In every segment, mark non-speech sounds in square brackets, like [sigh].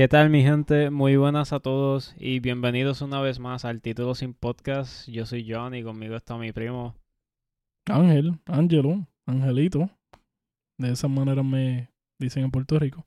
¿Qué tal mi gente? Muy buenas a todos y bienvenidos una vez más al Título Sin Podcast. Yo soy John y conmigo está mi primo. Ángel, Ángelo, Angelito. De esa manera me dicen en Puerto Rico.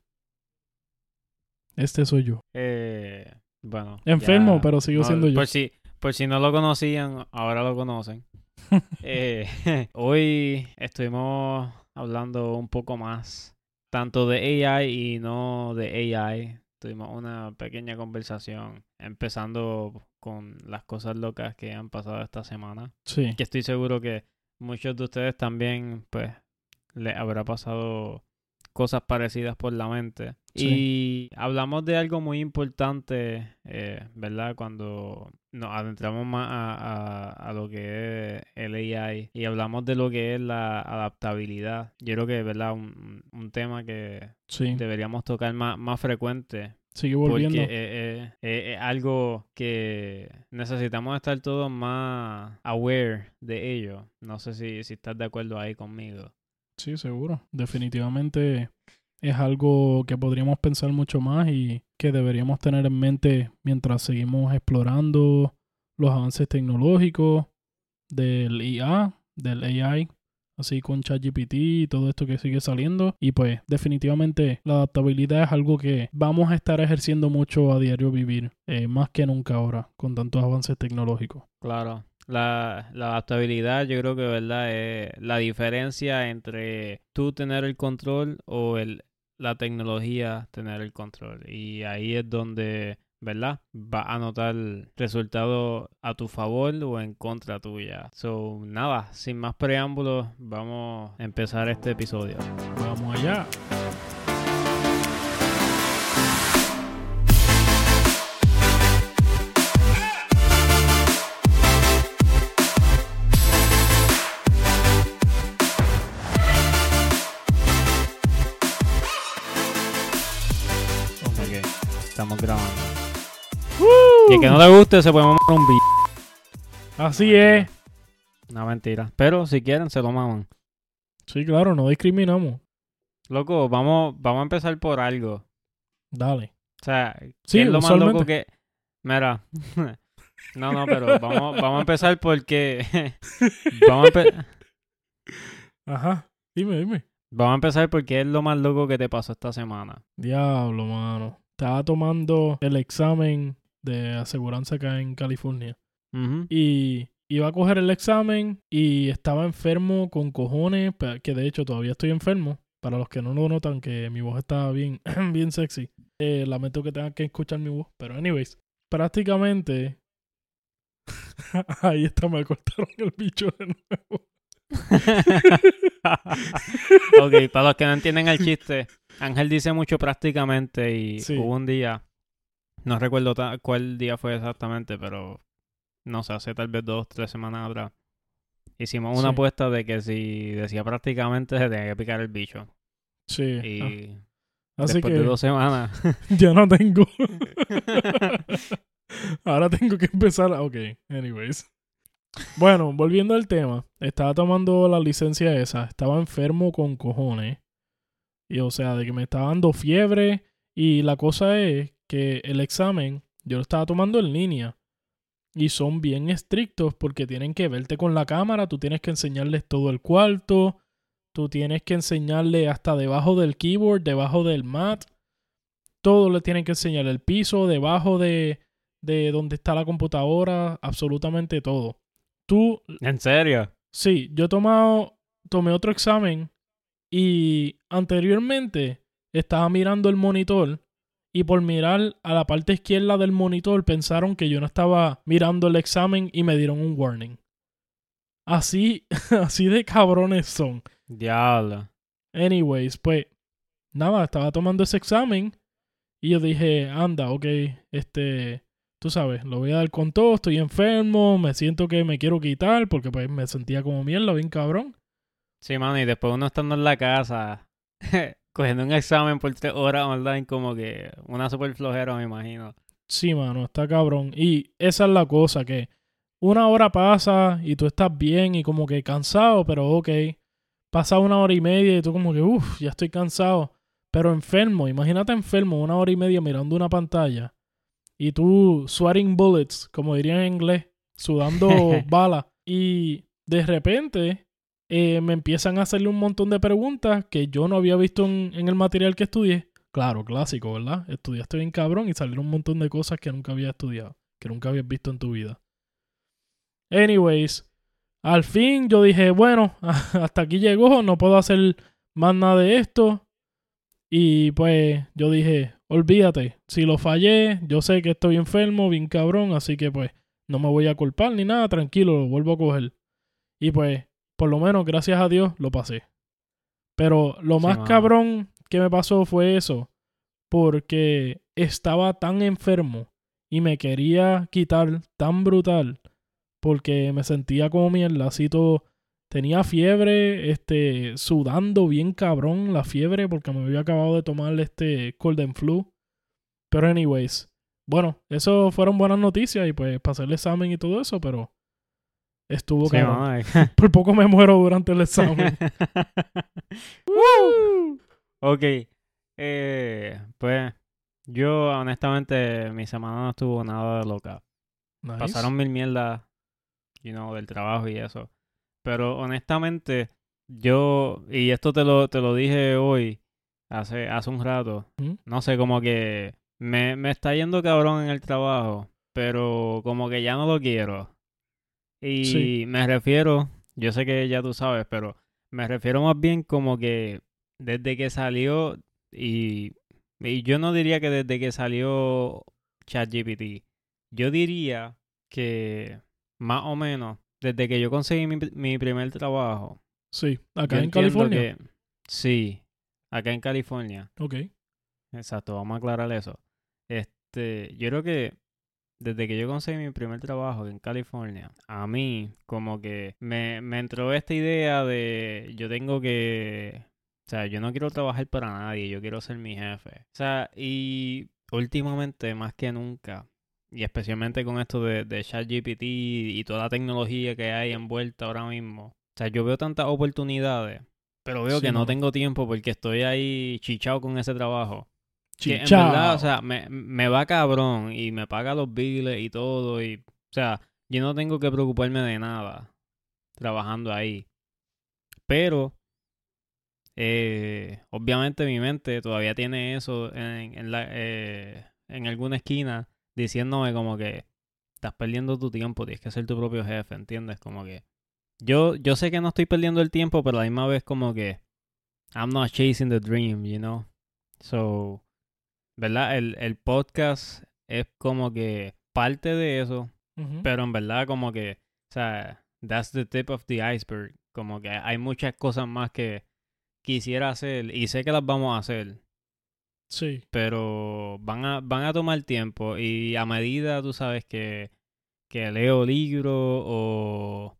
Este soy yo. Eh, bueno. Enfermo, ya- pero sigo no, siendo yo. Por si, por si no lo conocían, ahora lo conocen. [laughs] Eh, [laughs] hoy estuvimos hablando un poco más, tanto de AI y no de AI. Tuvimos una pequeña conversación, empezando con las cosas locas que han pasado esta semana. Sí, Que estoy seguro que muchos de ustedes también, pues, les habrá pasado cosas parecidas por la mente. Y hablamos de algo muy importante, eh, ¿verdad? Cuando nos adentramos más a, a- a lo que es el AI y hablamos de lo que es la adaptabilidad. Yo creo que, ¿verdad? Un, un tema que sí. deberíamos tocar más, más frecuente Sigue porque volviendo. eh, es algo que necesitamos estar todos más aware de ello. No sé si, si estás de acuerdo ahí conmigo. Sí, seguro. Definitivamente es algo que podríamos pensar mucho más y que deberíamos tener en mente mientras seguimos explorando los avances tecnológicos del IA, del AI, así con ChatGPT y todo esto que sigue saliendo. Y pues definitivamente la adaptabilidad es algo que vamos a estar ejerciendo mucho a diario vivir, eh, más que nunca ahora, con tantos avances tecnológicos. Claro. La, la adaptabilidad yo creo que, ¿verdad? Es la diferencia entre tú tener el control o el, la tecnología tener el control. Y ahí es donde, ¿verdad? Va a notar resultado a tu favor o en contra tuya. So, nada, sin más preámbulos, vamos a empezar este episodio. Vamos allá. Estamos grabando. Y el que no le guste se puede mamar un beat. Así es. Una mentira. Pero si quieren, se lo maman. Sí, claro, no discriminamos. Loco, vamos, vamos a empezar por algo. Dale. O sea, ¿qué Sí, es lo más loco que... Mira. [laughs] no, no, pero vamos, vamos a empezar porque... [laughs] vamos, a empe- Ajá. Dime, dime. vamos a empezar porque es lo más loco que te pasó esta semana. Diablo, mano. Estaba tomando el examen de aseguranza acá en California. Y iba a coger el examen y estaba enfermo con cojones, que de hecho todavía estoy enfermo. Para los que no lo notan, que mi voz está bien, [clears throat] bien sexy. Eh, lamento que tengan que escuchar mi voz. Pero anyways, prácticamente... [laughs] Ahí está, me cortaron el bicho de nuevo. [laughs] ok, para los que no entienden el chiste, Ángel dice mucho prácticamente y Sí. hubo un día, no recuerdo cuál día fue exactamente, pero no sé, hace tal vez dos, tres semanas atrás, hicimos una Sí. apuesta de que si decía prácticamente se tenía que picar el bicho. Sí. Y ah, Así después que de dos semanas, [laughs] ya no tengo. [laughs] Ahora tengo que empezar. Ok, anyways. Bueno, volviendo al tema. Estaba tomando la licencia esa. Estaba enfermo con cojones. Y o sea, de que me estaba dando fiebre. Y la cosa es que el examen yo lo estaba tomando en línea. Y son bien estrictos porque tienen que verte con la cámara. Tú tienes que enseñarles todo el cuarto. Tú tienes que enseñarle hasta debajo del keyboard, debajo del mat. Todo le tienen que enseñar. El piso, debajo de, de donde está la computadora. Absolutamente todo. Tú ¿en serio? Sí, yo he tomado, tomé otro examen y anteriormente estaba mirando el monitor y por mirar a la parte izquierda del monitor pensaron que yo no estaba mirando el examen y me dieron un warning. Así, [laughs] así de cabrones son. Diablo. Anyways, pues nada, estaba tomando ese examen y yo dije, anda, ok, este, tú sabes, lo voy a dar con todo, estoy enfermo, me siento que me quiero quitar porque pues me sentía como mierda, bien cabrón. Sí, mano, y después uno estando en la casa, [laughs] cogiendo un examen por tres horas online, como que una super flojera, me imagino. Sí, mano, está cabrón. Y esa es la cosa, que una hora pasa y tú estás bien y como que cansado, pero ok. Pasa una hora y media y tú como que, uff, ya estoy cansado. pero enfermo. Imagínate enfermo una hora y media mirando una pantalla y tú sweating bullets, como dirían en inglés, sudando [laughs] balas. Y de repente eh, me empiezan a hacerle un montón de preguntas que yo no había visto en, en, el material que estudié. Claro, clásico, ¿verdad? Estudiaste bien cabrón y salieron un montón de cosas que nunca había estudiado, que nunca habías visto en tu vida. Anyways, al fin yo dije, bueno, [laughs] hasta aquí llegó, no puedo hacer más nada de esto. Y pues yo dije, olvídate, si lo fallé, yo sé que estoy enfermo, bien cabrón, así que pues no me voy a culpar ni nada, tranquilo, lo vuelvo a coger. Y pues, por lo menos, gracias a Dios, lo pasé. Pero lo más cabrón que me pasó fue eso, porque estaba tan enfermo y me quería quitar tan brutal, porque me sentía como mierda, así todo. Tenía fiebre, este, sudando bien cabrón la fiebre, porque me había acabado de tomar este cold and flu. Pero anyways, bueno, eso fueron buenas noticias y pues pasé el examen y todo eso, pero estuvo sí, [laughs] Por poco me muero durante el examen. [laughs] ok. Eh, pues yo honestamente mi semana no estuvo nada de loca. Pasaron mil mierdas, you know, del trabajo y eso. Pero honestamente, yo, y esto te lo, te lo dije hoy, hace, hace un rato, no sé, como que me, me está yendo cabrón en el trabajo, pero como que ya no lo quiero. Y me refiero, yo sé que ya tú sabes, pero me refiero más bien como que desde que salió, y, y yo no diría que desde que salió ChatGPT, yo diría que más o menos desde que yo conseguí mi, mi primer trabajo. Sí, acá en California. sí, acá en California. Ok. Exacto, vamos a aclarar eso. Este, yo creo que desde que yo conseguí mi primer trabajo en California, a mí como que me, me entró esta idea de yo tengo que, o sea, yo no quiero trabajar para nadie, yo quiero ser mi jefe. O sea, y últimamente más que nunca, y especialmente con esto de, de ChatGPT y toda la tecnología que hay envuelta ahora mismo, o sea, yo veo tantas oportunidades, pero veo que no tengo tiempo porque estoy ahí chichado con ese trabajo. Que en verdad, o sea, me, me va cabrón y me paga los billes y todo. Y, o sea, yo no tengo que preocuparme de nada trabajando ahí. Pero, eh, obviamente mi mente todavía tiene eso en, en, la, eh, en alguna esquina diciéndome como que estás perdiendo tu tiempo, tienes que ser tu propio jefe, ¿entiendes? Como que yo, yo sé que no estoy perdiendo el tiempo, pero a la misma vez como que I'm not chasing the dream, you know? So, ¿verdad? El, el podcast es como que parte de eso, pero en verdad como que, o sea, that's the tip of the iceberg. Como que hay muchas cosas más que quisiera hacer y sé que las vamos a hacer. Sí. Pero van a, van a tomar tiempo y a medida, tú sabes, que, que leo libros o,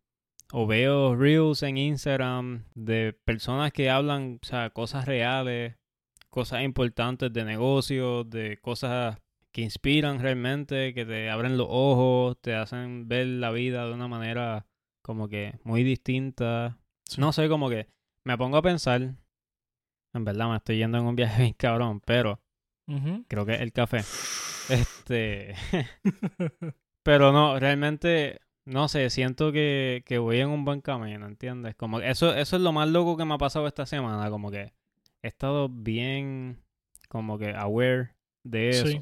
o veo reels en Instagram de personas que hablan, o sea, cosas reales cosas importantes de negocios, de cosas que inspiran realmente, que te abren los ojos, te hacen ver la vida de una manera como que muy distinta. No sé, como que me pongo a pensar, en verdad me estoy yendo en un viaje [laughs] bien cabrón, pero creo que el café. [laughs] Este... pero no, realmente, no sé, siento que, que voy en un buen camino, ¿entiendes? Como eso, eso es lo más loco que me ha pasado esta semana, como que he estado bien como que aware de eso. Sí.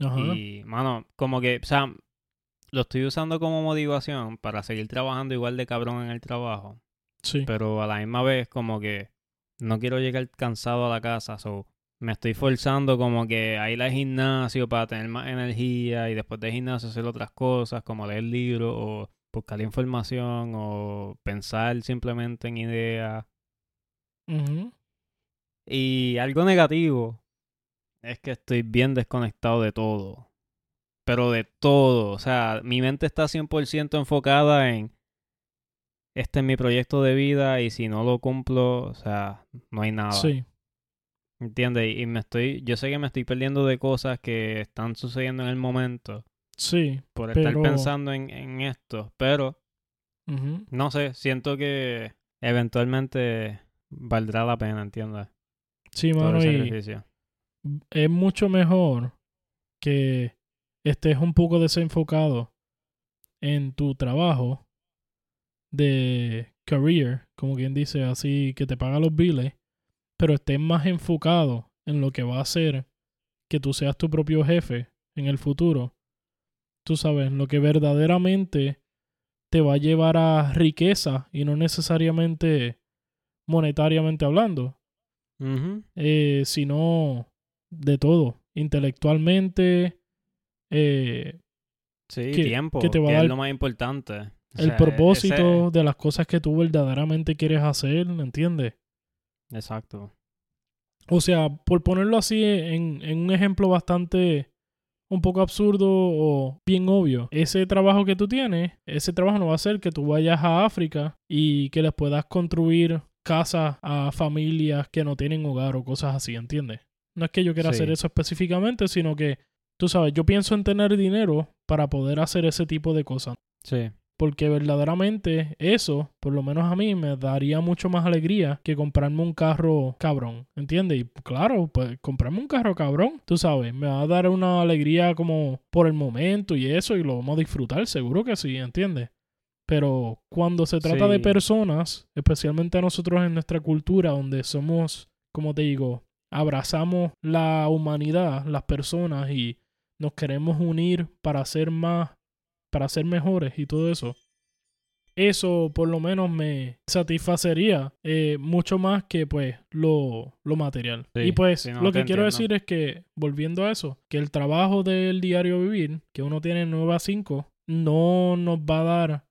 Ajá. Y, mano, como que, o sea, lo estoy usando como motivación para seguir trabajando igual de cabrón en el trabajo. Sí. Pero a la misma vez, como que no quiero llegar cansado a la casa, so me estoy forzando como que a ir al gimnasio para tener más energía y después del gimnasio hacer otras cosas como leer libros o buscar información o pensar simplemente en ideas y algo negativo es que estoy bien desconectado de todo. Pero de todo. O sea, mi mente está 100% enfocada en este es mi proyecto de vida y si no lo cumplo, o sea, no hay nada. Sí. ¿Entiendes? Y me estoy, yo sé que me estoy perdiendo de cosas que están sucediendo en el momento. Sí. Por estar pensando en, en esto. Pero, no sé, siento que eventualmente valdrá la pena, ¿entiendes? Sí, mano, y es mucho mejor que estés un poco desenfocado en tu trabajo de career, como quien dice, así que te paga los biles, pero estés más enfocado en lo que va a hacer que tú seas tu propio jefe en el futuro. Tú sabes, lo que verdaderamente te va a llevar a riqueza y no necesariamente monetariamente hablando, eh, sino de todo, intelectualmente, eh, Sí, que- tiempo, que te va a dar es lo más importante. O el sea, propósito de las cosas que tú verdaderamente quieres hacer, ¿entiendes? exacto. O sea, por ponerlo así en, en un ejemplo bastante un poco absurdo o bien obvio, ese trabajo que tú tienes, ese trabajo no va a ser que tú vayas a África y que les puedas construir casas a familias que no tienen hogar o cosas así, ¿entiendes? No es que yo quiera Sí. hacer eso específicamente, sino que, tú sabes, yo pienso en tener dinero para poder hacer ese tipo de cosas. Sí. Porque verdaderamente eso, por lo menos a mí, me daría mucho más alegría que comprarme un carro cabrón. ¿Entiendes? Y claro, pues comprarme un carro cabrón, tú sabes, me va a dar una alegría como por el momento y eso, y lo vamos a disfrutar, seguro que sí, ¿entiendes? Pero cuando se trata de personas, especialmente a nosotros en nuestra cultura, donde somos, como te digo, abrazamos la humanidad, las personas y nos queremos unir para ser más para ser mejores y todo eso. Eso por lo menos me satisfacería eh, mucho más que pues lo, lo material. Sí, y pues sí, no, lo que quiero entiendo. decir es que, volviendo a eso, que el trabajo del diario vivir, que uno tiene 9 a 5, no nos va a dar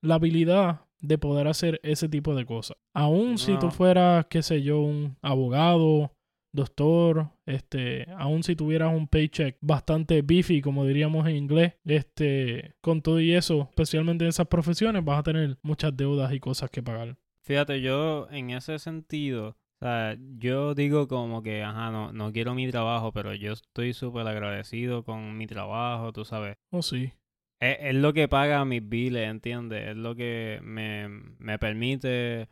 la habilidad de poder hacer ese tipo de cosas. Aún si tú fueras, qué sé yo, un abogado, doctor, este, aún si tuvieras un paycheck bastante beefy, como diríamos en inglés, este, con todo y eso, especialmente en esas profesiones, vas a tener muchas deudas y cosas que pagar. Fíjate, yo en ese sentido, o sea, yo digo como que, ajá, no, no quiero mi trabajo, pero yo estoy súper agradecido con mi trabajo, tú sabes. Oh, sí. Es, es lo que paga mis biles, ¿entiendes? Es lo que me, me permite,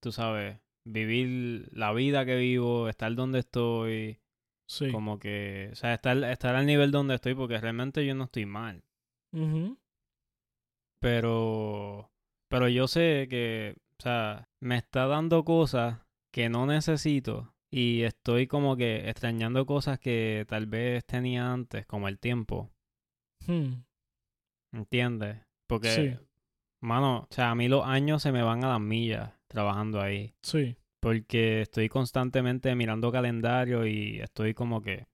tú sabes, vivir la vida que vivo, estar donde estoy, Sí. como que, o sea, estar, estar al nivel donde estoy, porque realmente yo no estoy mal. Ujú. Pero, pero yo sé que, o sea, me está dando cosas que no necesito y estoy como que extrañando cosas que tal vez tenía antes, como el tiempo, Hmm. ¿Entiendes? Porque, Sí. mano, o sea, a mí los años se me van a las millas trabajando ahí, Sí. porque estoy constantemente mirando calendario y estoy como que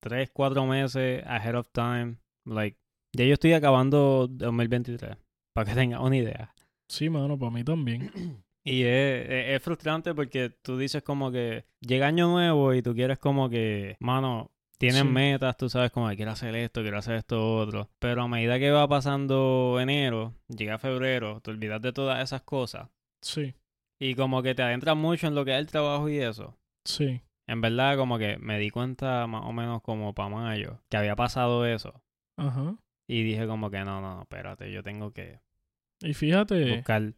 tres, cuatro meses ahead of time, like, ya yo estoy acabando 2023, para que [laughs] tengas una idea. Sí, mano, para mí también. [clears throat] Y es, es- es frustrante porque tú dices como que llega año nuevo y tú quieres como que, mano, tienes Sí. metas, tú sabes como que quiero hacer esto, quiero hacer esto otro. Pero a medida que va pasando enero, llega febrero, te olvidas de todas esas cosas. Sí. Y como que te adentras mucho en lo que es el trabajo y eso. Sí. En verdad como que me di cuenta más o menos como para mayo que había pasado eso. Ajá. Y dije como que no, no, no, espérate, yo tengo que Y fíjate, buscar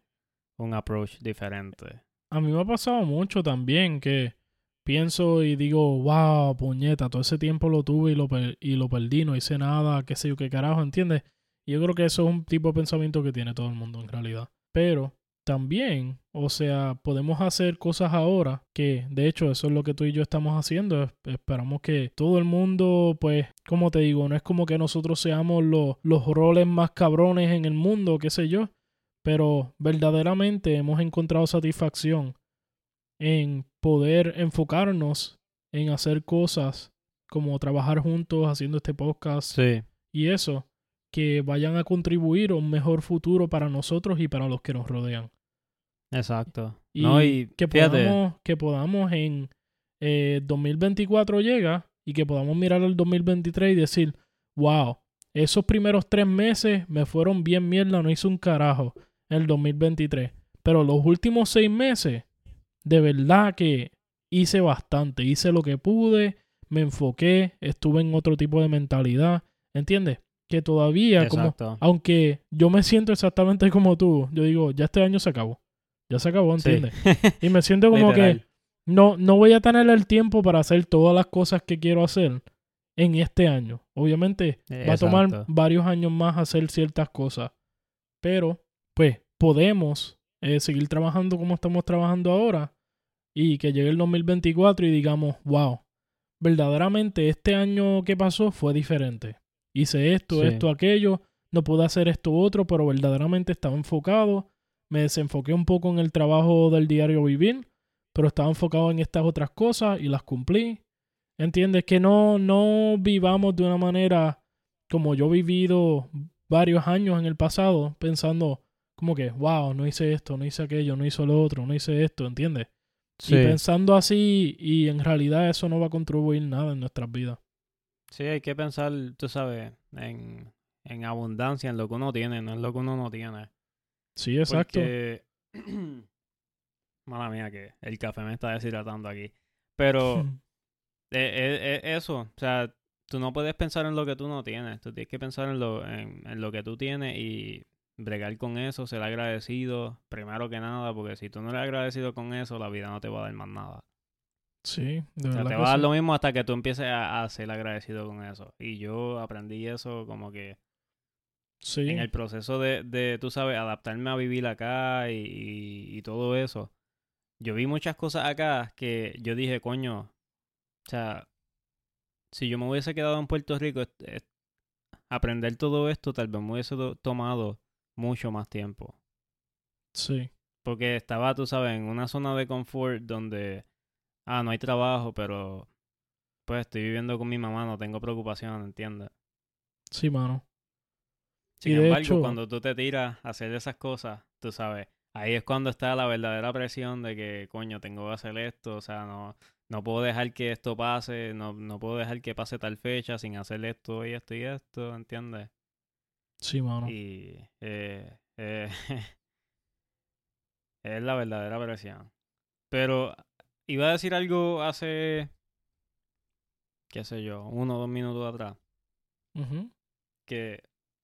un approach diferente. a mí me ha pasado mucho también que pienso y digo, wow, puñeta, todo ese tiempo lo tuve y lo, per- y lo perdí, no hice nada, qué sé yo, qué carajo, ¿entiendes? Yo creo que eso es un tipo de pensamiento que tiene todo el mundo en realidad. Pero también, o sea, podemos hacer cosas ahora que, de hecho, eso es lo que tú y yo estamos haciendo. Es- Esperamos que todo el mundo, pues, como te digo, no es como que nosotros seamos los, los roles más cabrones en el mundo, qué sé yo, pero verdaderamente hemos encontrado satisfacción en poder enfocarnos en hacer cosas como trabajar juntos haciendo este podcast Sí. y eso que vayan a contribuir a un mejor futuro para nosotros y para los que nos rodean. Exacto. Y, no, y que podamos, que podamos en eh, 2024 llega y que podamos mirar al 2023 y decir, wow, esos primeros tres meses me fueron bien mierda, no hice un carajo el 2023. Pero los últimos seis meses, de verdad que hice bastante, hice lo que pude, me enfoqué, estuve en otro tipo de mentalidad, ¿entiendes? Que todavía, como, aunque yo me siento exactamente como tú, yo digo, ya este año se acabó. Ya se acabó, Sí. ¿entiendes? [laughs] Y me siento como que no, no voy a tener el tiempo para hacer todas las cosas que quiero hacer en este año. Obviamente va a tomar varios años más hacer ciertas cosas. Pero, pues, podemos eh, seguir trabajando como estamos trabajando ahora y que llegue el 2024 y digamos, wow, verdaderamente este año que pasó fue diferente. Hice esto, esto, aquello, no pude hacer esto otro, pero verdaderamente estaba enfocado. Me desenfoqué un poco en el trabajo del diario vivir, pero estaba enfocado en estas otras cosas y las cumplí. ¿Entiendes? Que no, no vivamos de una manera como yo he vivido varios años en el pasado, pensando como que, wow, no hice esto, no hice aquello, no hice lo otro, no hice esto, ¿entiendes? Y pensando así, y en realidad eso no va a contribuir nada en nuestras vidas. Sí, hay que pensar, tú sabes, en, en abundancia, en lo que uno tiene, no en lo que uno no tiene. Sí, exacto. Porque... [clears throat] Mala mía, que el café me está deshidratando aquí. Pero eh, eh, eh, eso, o sea, tú no puedes pensar en lo que tú no tienes. Tú tienes que pensar en lo, en, en lo que tú tienes y bregar con eso, ser agradecido, primero que nada, porque si tú no eres agradecido con eso, la vida no te va a dar más nada. Sí, de verdad. te va a dar lo mismo hasta que tú empieces a, ser agradecido con eso. Y yo aprendí eso como que sí. en el proceso de, de, tú sabes, adaptarme a vivir acá y, y, todo eso. Yo vi muchas cosas acá que yo dije, coño, o sea, si yo me hubiese quedado en Puerto Rico, aprender todo esto tal vez me hubiese tomado mucho más tiempo. Sí. Porque estaba, tú sabes, en una zona de confort donde, ah, no hay trabajo, pero pues estoy viviendo con mi mamá, no tengo preocupación, ¿entiendes? Sí, mano. Sin embargo, cuando tú te tiras a hacer esas cosas, tú sabes, ahí es cuando está la verdadera presión de que, coño, tengo que hacer esto, o sea, no, no puedo dejar que esto pase, no, no puedo dejar que pase tal fecha sin hacer esto y esto y esto, ¿entiendes? Sí, mano. Y eh, eh, [laughs] es la verdadera presión. Pero iba a decir algo hace, qué sé yo, uno o dos minutos atrás. Que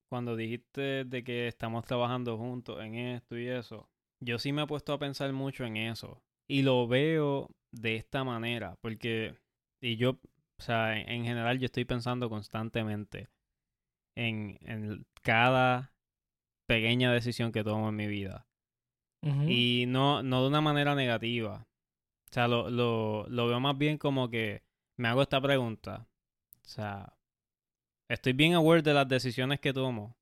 cuando dijiste de que estamos trabajando juntos en esto y eso, yo sí me he puesto a pensar mucho en eso. Y lo veo de esta manera, porque, y yo, o sea, en general yo estoy pensando constantemente en, en cada pequeña decisión que tomo en mi vida. Y no, no de una manera negativa. O sea, lo, lo, lo veo más bien como que me hago esta pregunta. O sea, estoy bien aware de las decisiones que tomo.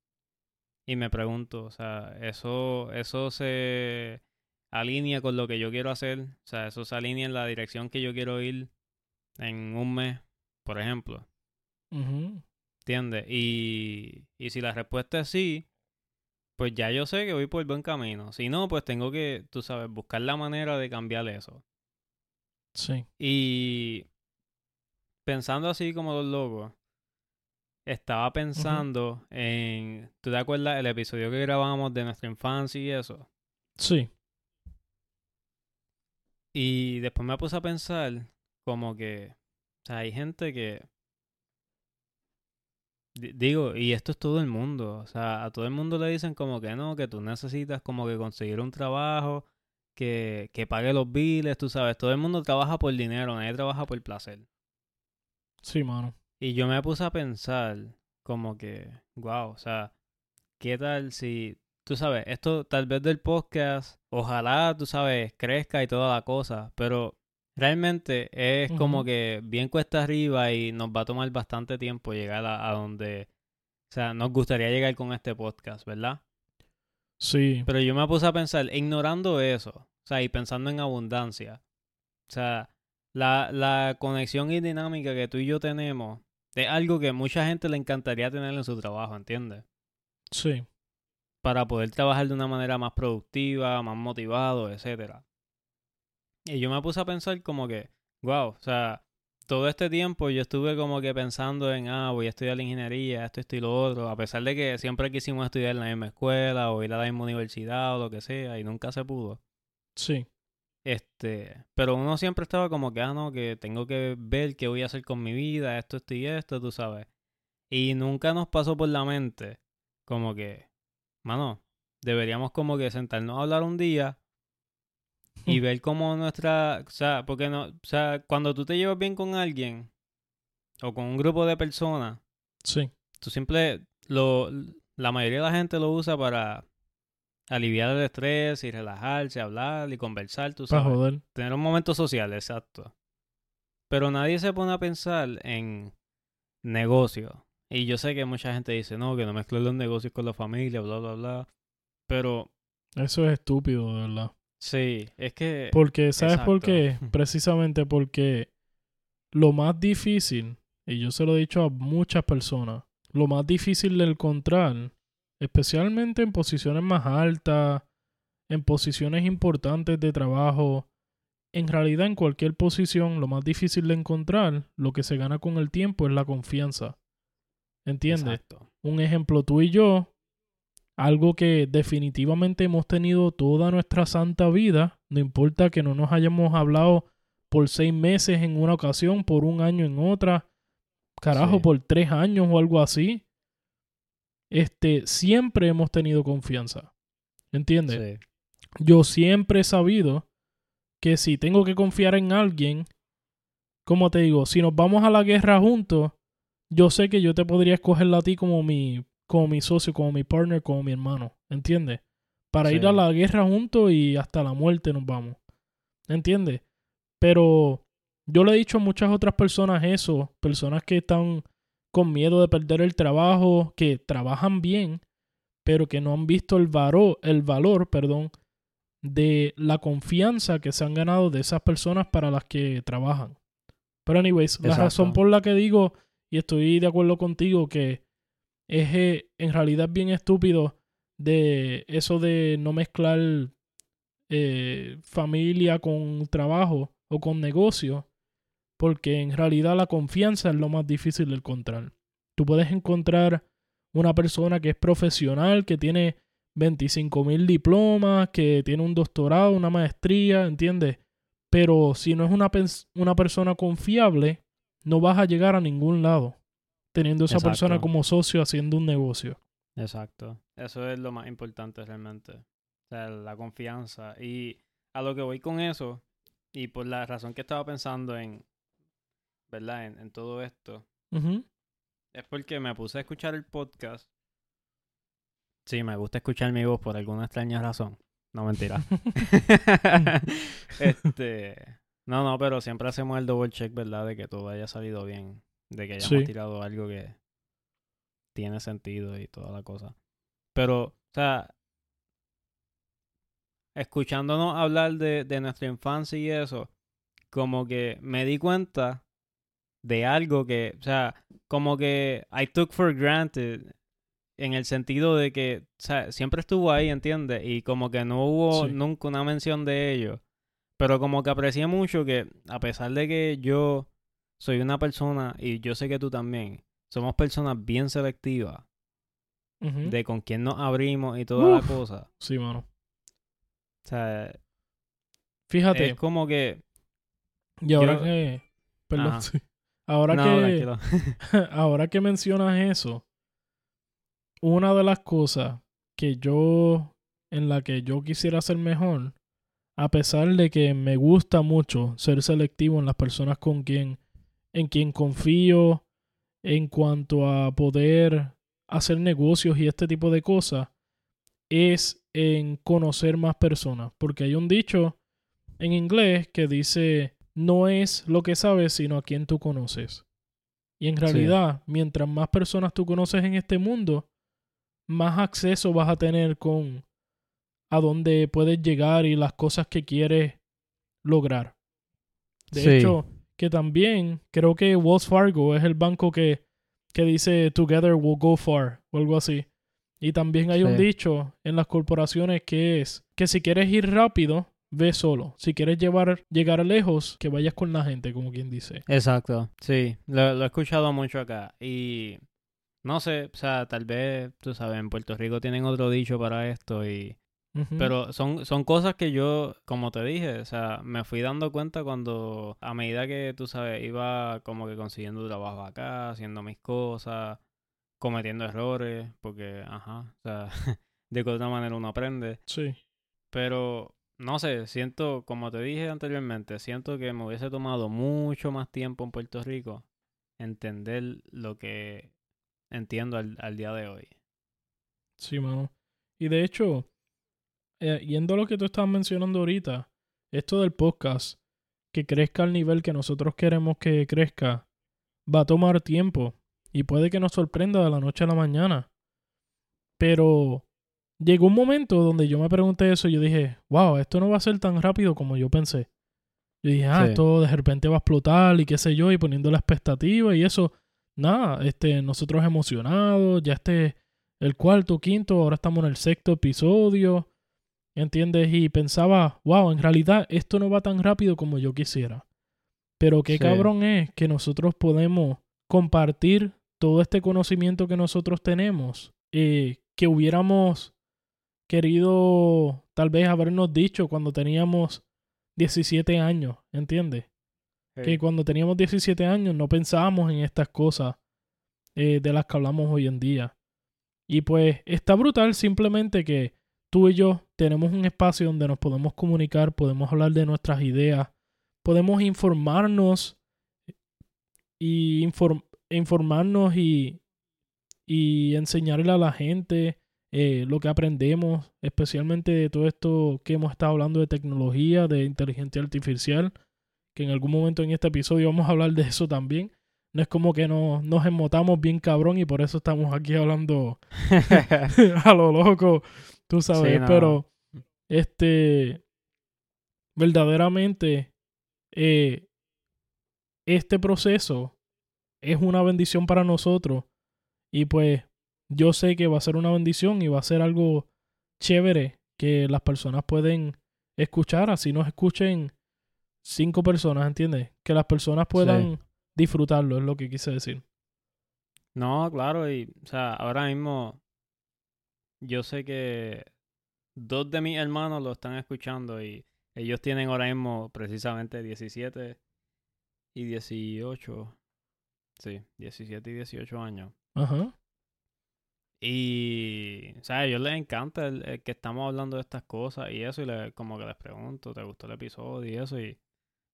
Y me pregunto, o sea, eso, eso se alinea con lo que yo quiero hacer. O sea, eso se alinea en la dirección que yo quiero ir en un mes, por ejemplo. ¿Entiendes? Y, y si la respuesta es sí, pues ya yo sé que voy por el buen camino. Si no, pues tengo que, tú sabes, buscar la manera de cambiar eso. Sí. Y pensando así como los locos, estaba pensando en, ¿tú te acuerdas el episodio que grabamos de nuestra infancia y eso? Sí. Y después me puse a pensar como que, o sea, hay gente que Digo, y esto es todo el mundo. O sea, a todo el mundo le dicen como que no, que tú necesitas como que conseguir un trabajo que, que pague los biles, tú sabes. Todo el mundo trabaja por dinero, nadie trabaja por placer. Sí, mano. Y yo me puse a pensar como que, wow, o sea, ¿qué tal si, tú sabes, esto tal vez del podcast, ojalá, tú sabes, crezca y toda la cosa, pero Realmente es como que bien cuesta arriba y nos va a tomar bastante tiempo llegar a, donde, o sea, nos gustaría llegar con este podcast, ¿verdad? Sí. Pero yo me puse a pensar, ignorando eso, o sea, y pensando en abundancia, o sea, la, la conexión y dinámica que tú y yo tenemos es algo que mucha gente le encantaría tener en su trabajo, ¿entiendes? Sí. Para poder trabajar de una manera más productiva, más motivado, etcétera. Y yo me puse a pensar como que, wow, o sea, todo este tiempo yo estuve como que pensando en, ah, voy a estudiar la ingeniería, esto, esto y lo otro, a pesar de que siempre quisimos estudiar en la misma escuela o ir a la misma universidad o lo que sea, y nunca se pudo. Sí. Este, pero uno siempre estaba como que, ah, no, que tengo que ver qué voy a hacer con mi vida, esto, esto y esto, tú sabes. Y nunca nos pasó por la mente como que, mano, deberíamos como que sentarnos a hablar un día y ver cómo nuestra, o sea, porque no, o sea, cuando tú te llevas bien con alguien o con un grupo de personas, Sí. tú siempre lo la mayoría de la gente lo usa para aliviar el estrés y relajarse, hablar y conversar, tú Para sabes. joder. Tener un momento social, exacto. Pero nadie se pone a pensar en negocio. Y yo sé que mucha gente dice, no, que no mezclen los negocios con la familia, bla, bla, bla. Pero Eso es estúpido, de verdad. Sí, es que... Porque, ¿sabes por qué? [laughs] Precisamente porque lo más difícil, y yo se lo he dicho a muchas personas, lo más difícil de encontrar, especialmente en posiciones más altas, en posiciones importantes de trabajo, en realidad en cualquier posición, lo más difícil de encontrar, lo que se gana con el tiempo es la confianza. ¿Entiendes? Exacto. Un ejemplo, tú y yo, algo que definitivamente hemos tenido toda nuestra santa vida, no importa que no nos hayamos hablado por seis meses en una ocasión, por un año en otra, carajo, Sí. por tres años o algo así, este, siempre hemos tenido confianza. ¿Entiendes? Sí. Yo siempre he sabido que si tengo que confiar en alguien, como te digo, si nos vamos a la guerra juntos, yo sé que yo te podría escoger a ti como mi, como mi socio, como mi partner, como mi hermano, ¿entiendes? Para ir a la guerra juntos y hasta la muerte nos vamos, ¿entiendes? Pero yo le he dicho a muchas otras personas eso, personas que están con miedo de perder el trabajo, que trabajan bien, pero que no han visto el, varo- el valor, perdón, de la confianza que se han ganado de esas personas para las que trabajan. Pero anyways, la razón por la que digo, y estoy de acuerdo contigo, que es eh, en realidad bien estúpido de eso de no mezclar eh, familia con trabajo o con negocio, porque en realidad la confianza es lo más difícil de encontrar. Tú puedes encontrar una persona que es profesional, que tiene 25 mil diplomas, que tiene un doctorado, una maestría, ¿entiendes? Pero si no es una, una persona confiable, no vas a llegar a ningún lado teniendo esa persona como socio haciendo un negocio. Exacto. Eso es lo más importante realmente. O sea, la confianza. Y a lo que voy con eso, y por la razón que estaba pensando en, ¿verdad? En, en todo esto, es porque me puse a escuchar el podcast. Sí, me gusta escuchar mi voz por alguna extraña razón. No mentira. [laughs] [laughs] este. No, no, pero siempre hacemos el double check, ¿verdad? De que todo haya salido bien. De que hayamos Sí. tirado algo que tiene sentido y toda la cosa. Pero, o sea, escuchándonos hablar de, de nuestra infancia y eso, como que me di cuenta de algo que, o sea, como que I took for granted en el sentido de que, o sea, siempre estuvo ahí, ¿entiendes? Y como que no hubo Sí. nunca una mención de ello. Pero como que aprecié mucho que, a pesar de que yo soy una persona, y yo sé que tú también, somos personas bien selectivas de con quién nos abrimos y toda Uf. la cosa. Sí, mano. O sea, Fíjate, es como que... y ahora yo- que... Perdón, Ajá. sí. [laughs] Ahora no, que... [laughs] ahora que mencionas eso, una de las cosas que yo, en la que yo quisiera ser mejor, a pesar de que me gusta mucho ser selectivo en las personas con quien, en quien confío, en cuanto a poder hacer negocios y este tipo de cosas, es en conocer más personas. Porque hay un dicho en inglés que dice, no es lo que sabes, sino a quien tú conoces. Y en realidad, mientras más personas tú conoces en este mundo, más acceso vas a tener con a dónde puedes llegar y las cosas que quieres lograr. De Sí. hecho, que también creo que Wells Fargo es el banco que, que dice Together we'll go far o algo así. Y también hay un dicho en las corporaciones que es que si quieres ir rápido, ve solo. Si quieres llevar, llegar lejos, que vayas con la gente, como quien dice. Exacto, sí, lo, lo he escuchado mucho acá y no sé, o sea, tal vez, tú sabes, en Puerto Rico tienen otro dicho para esto y... Pero son, son cosas que yo, como te dije, o sea, me fui dando cuenta cuando, a medida que, tú sabes, iba como que consiguiendo trabajo acá, haciendo mis cosas, cometiendo errores, porque, ajá, o sea, [laughs] de otra manera uno aprende. Sí. Pero, no sé, siento, como te dije anteriormente, siento que me hubiese tomado mucho más tiempo en Puerto Rico entender lo que entiendo al, al día de hoy. Sí, mano. Y de hecho, eh, yendo a lo que tú estabas mencionando ahorita, esto del podcast, que crezca al nivel que nosotros queremos que crezca, va a tomar tiempo y puede que nos sorprenda de la noche a la mañana. Pero llegó un momento donde yo me pregunté eso y yo dije, wow, esto no va a ser tan rápido como yo pensé. Yo dije, ah, esto de repente va a explotar y qué sé yo, y poniendo la expectativa y eso. Nada, este, nosotros emocionados, ya este el cuarto, quinto, ahora estamos en el sexto episodio. ¿Entiendes? Y pensaba, wow, en realidad esto no va tan rápido como yo quisiera. Pero qué cabrón es que nosotros podemos compartir todo este conocimiento que nosotros tenemos, eh, que hubiéramos querido tal vez habernos dicho cuando teníamos 17 años, ¿entiendes? Que cuando teníamos 17 años no pensábamos en estas cosas eh, de las que hablamos hoy en día. Y pues está brutal simplemente que tú y yo tenemos un espacio donde nos podemos comunicar, podemos hablar de nuestras ideas, podemos informarnos y informarnos y, y enseñarle a la gente eh, lo que aprendemos, especialmente de todo esto que hemos estado hablando de tecnología, de inteligencia artificial, que en algún momento en este episodio vamos a hablar de eso también. No es como que no, nos emotamos bien cabrón y por eso estamos aquí hablando [laughs] [laughs] a lo loco, tú sabes, pero este, verdaderamente, eh, este proceso es una bendición para nosotros y pues yo sé que va a ser una bendición y va a ser algo chévere que las personas pueden escuchar, así nos escuchen cinco personas, ¿entiendes? Que las personas puedan disfrutarlo, es lo que quise decir. No, claro, y o sea, ahora mismo yo sé que dos de mis hermanos lo están escuchando y ellos tienen ahora mismo precisamente 17 y 18. Sí, 17 y 18 años. Ajá. Y, o sea, a ellos les encanta el, que estamos hablando de estas cosas y eso, y le, como que les pregunto, ¿te gustó el episodio y eso? Y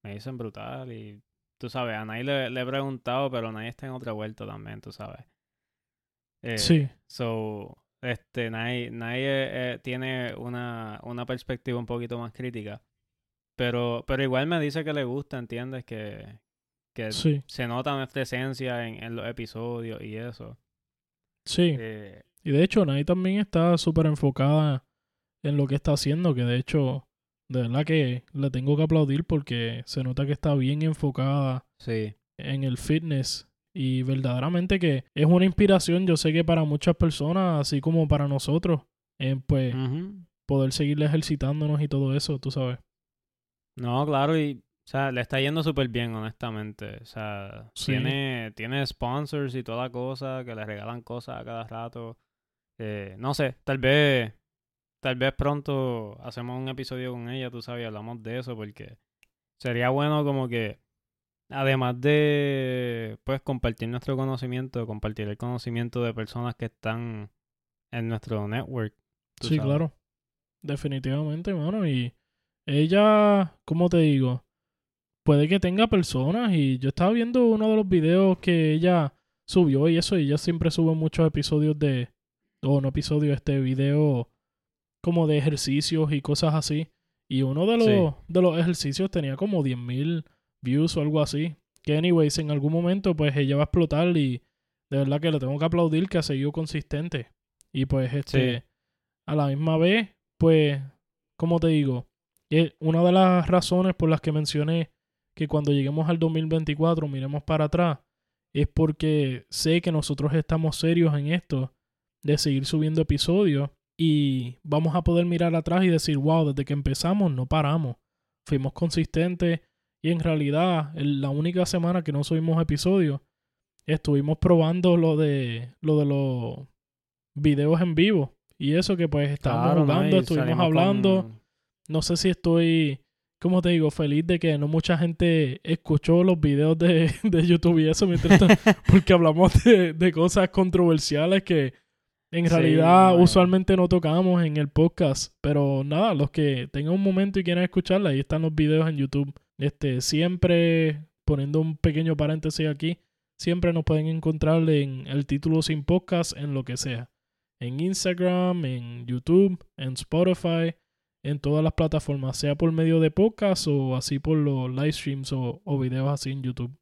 me dicen brutal. Y tú sabes, a nadie le, he preguntado, pero nadie está en otra vuelta también, tú sabes. Eh, sí. So, este, nadie, nadie eh, tiene una, una perspectiva un poquito más crítica. Pero, pero igual me dice que le gusta, ¿entiendes? Que, que se nota nuestra esencia en, en los episodios y eso. Sí. Eh, y de hecho, Nai también está súper enfocada en lo que está haciendo, que de hecho, de verdad que le tengo que aplaudir porque se nota que está bien enfocada sí. en el fitness. Y verdaderamente que es una inspiración, yo sé que para muchas personas, así como para nosotros, eh, pues poder seguir ejercitándonos y todo eso, tú sabes. No, claro, y o sea, le está yendo súper bien, honestamente. O sea, tiene, tiene sponsors y toda cosa que le regalan cosas a cada rato. Eh, no sé, tal vez, tal vez pronto hacemos un episodio con ella, tú sabes, y hablamos de eso porque sería bueno como que, además de, pues, compartir nuestro conocimiento, compartir el conocimiento de personas que están en nuestro network. Sí, claro. Definitivamente, hermano. Y ella, ¿cómo te digo? puede que tenga personas y yo estaba viendo uno de los videos que ella subió y eso, y ella siempre sube muchos episodios de, o no episodios, este video como de ejercicios y cosas así. Y uno de los, de los ejercicios tenía como 10.000 views o algo así. Que anyways, en algún momento pues ella va a explotar y de verdad que le tengo que aplaudir que ha seguido consistente. Y pues este, a la misma vez, pues, como te digo, una de las razones por las que mencioné que cuando lleguemos al 2024 miremos para atrás, es porque sé que nosotros estamos serios en esto de seguir subiendo episodios y vamos a poder mirar atrás y decir, wow, desde que empezamos no paramos, fuimos consistentes y en realidad la única semana que no subimos episodios estuvimos probando lo de lo de los videos en vivo. Y eso que pues estábamos hablando, estuvimos hablando. No sé si estoy como te digo, feliz de que no mucha gente escuchó los videos de, [laughs] de YouTube y eso mientras [laughs] porque hablamos de, de, cosas controversiales que En realidad, no, usualmente no tocamos en el podcast, pero nada, los que tengan un momento y quieran escucharla, ahí están los videos en YouTube. Este, siempre poniendo un pequeño paréntesis aquí, siempre nos pueden encontrar en el título sin podcast en lo que sea. En Instagram, en YouTube, en Spotify, en todas las plataformas, sea por medio de podcast o así por los live streams o, o videos así en YouTube.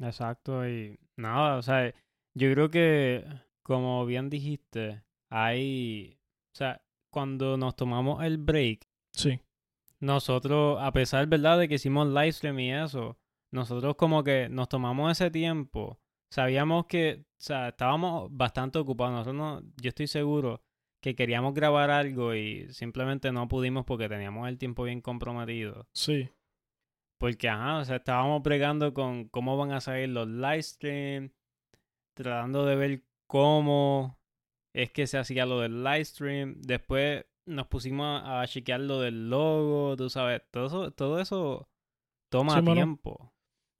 Exacto, y nada, o sea, yo creo que, como bien dijiste, hay, o sea, cuando nos tomamos el break, Sí, nosotros, a pesar, ¿verdad?, de que hicimos live stream y eso, nosotros como que nos tomamos ese tiempo, sabíamos que, o sea, estábamos bastante ocupados, nosotros no- yo estoy seguro que queríamos grabar algo y simplemente no pudimos porque teníamos el tiempo bien comprometido. sí, Porque, ajá, o sea, estábamos bregando con cómo van a salir los live stream, tratando de ver cómo es que se hacía lo del live stream. Después nos pusimos a, a chequear lo del logo, tú sabes, todo eso, todo eso toma Sí, mano. tiempo.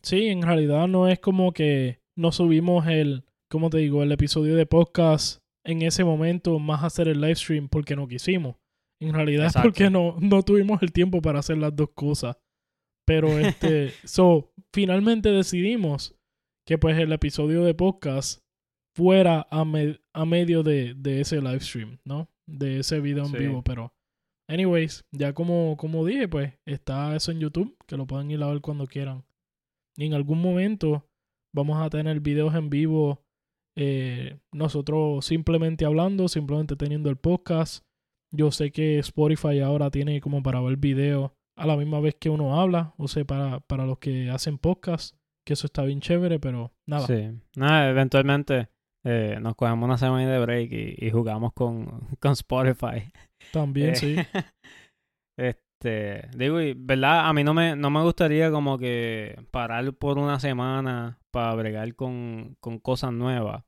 Sí, en realidad no es como que no subimos el, como te digo, el episodio de podcast en ese momento más hacer el live stream porque no quisimos. En realidad Exacto. es porque no, no tuvimos el tiempo para hacer las dos cosas. Pero [laughs] este, so, finalmente decidimos que pues el episodio de podcast fuera a, me- a medio de, de ese live stream, ¿no? De ese video en Sí. vivo, pero... Anyways, ya como, como dije, pues está eso en YouTube, que lo pueden ir a ver cuando quieran. Y en algún momento vamos a tener videos en vivo, eh, nosotros simplemente hablando, simplemente teniendo el podcast. Yo sé que Spotify ahora tiene como para ver videos a la misma vez que uno habla, o sea, para, para los que hacen podcast, que eso está bien chévere, pero nada. Sí. Nada, eventualmente eh, nos cogemos una semana de break y, y jugamos con, [laughs] con Spotify. También Eh, sí. [laughs] Este, digo, y, ¿verdad? A mí no me, no me gustaría como que parar por una semana para bregar con, con cosas nuevas.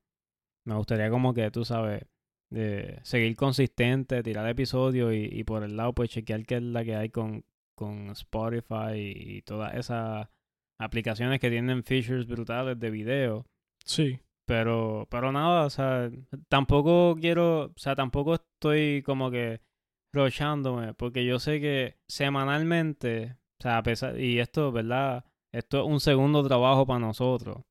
Me gustaría como que, tú sabes, de seguir consistente, tirar episodios y, y por el lado pues chequear qué es la que hay con, con Spotify y, y todas esas aplicaciones que tienen features brutales de video. Sí, Pero, pero nada, o sea, tampoco quiero, o sea, tampoco estoy como que rochándome, porque yo sé que semanalmente, o sea, a pesar, y esto, ¿verdad? Esto es un segundo trabajo para nosotros,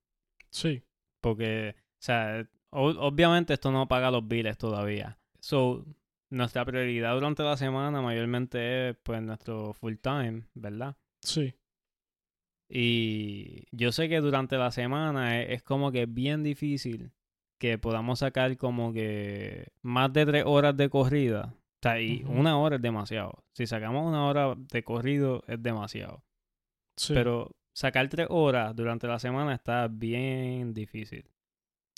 sí, porque, o sea, obviamente esto no paga los biles todavía. So, nuestra prioridad durante la semana mayormente es, pues, nuestro full time, ¿verdad? sí, Y yo sé que durante la semana es, es como que bien difícil que podamos sacar como que más de tres horas de corrida. O sea, y una hora es demasiado. Si sacamos una hora de corrido es demasiado. sí. Pero sacar tres horas durante la semana está bien difícil.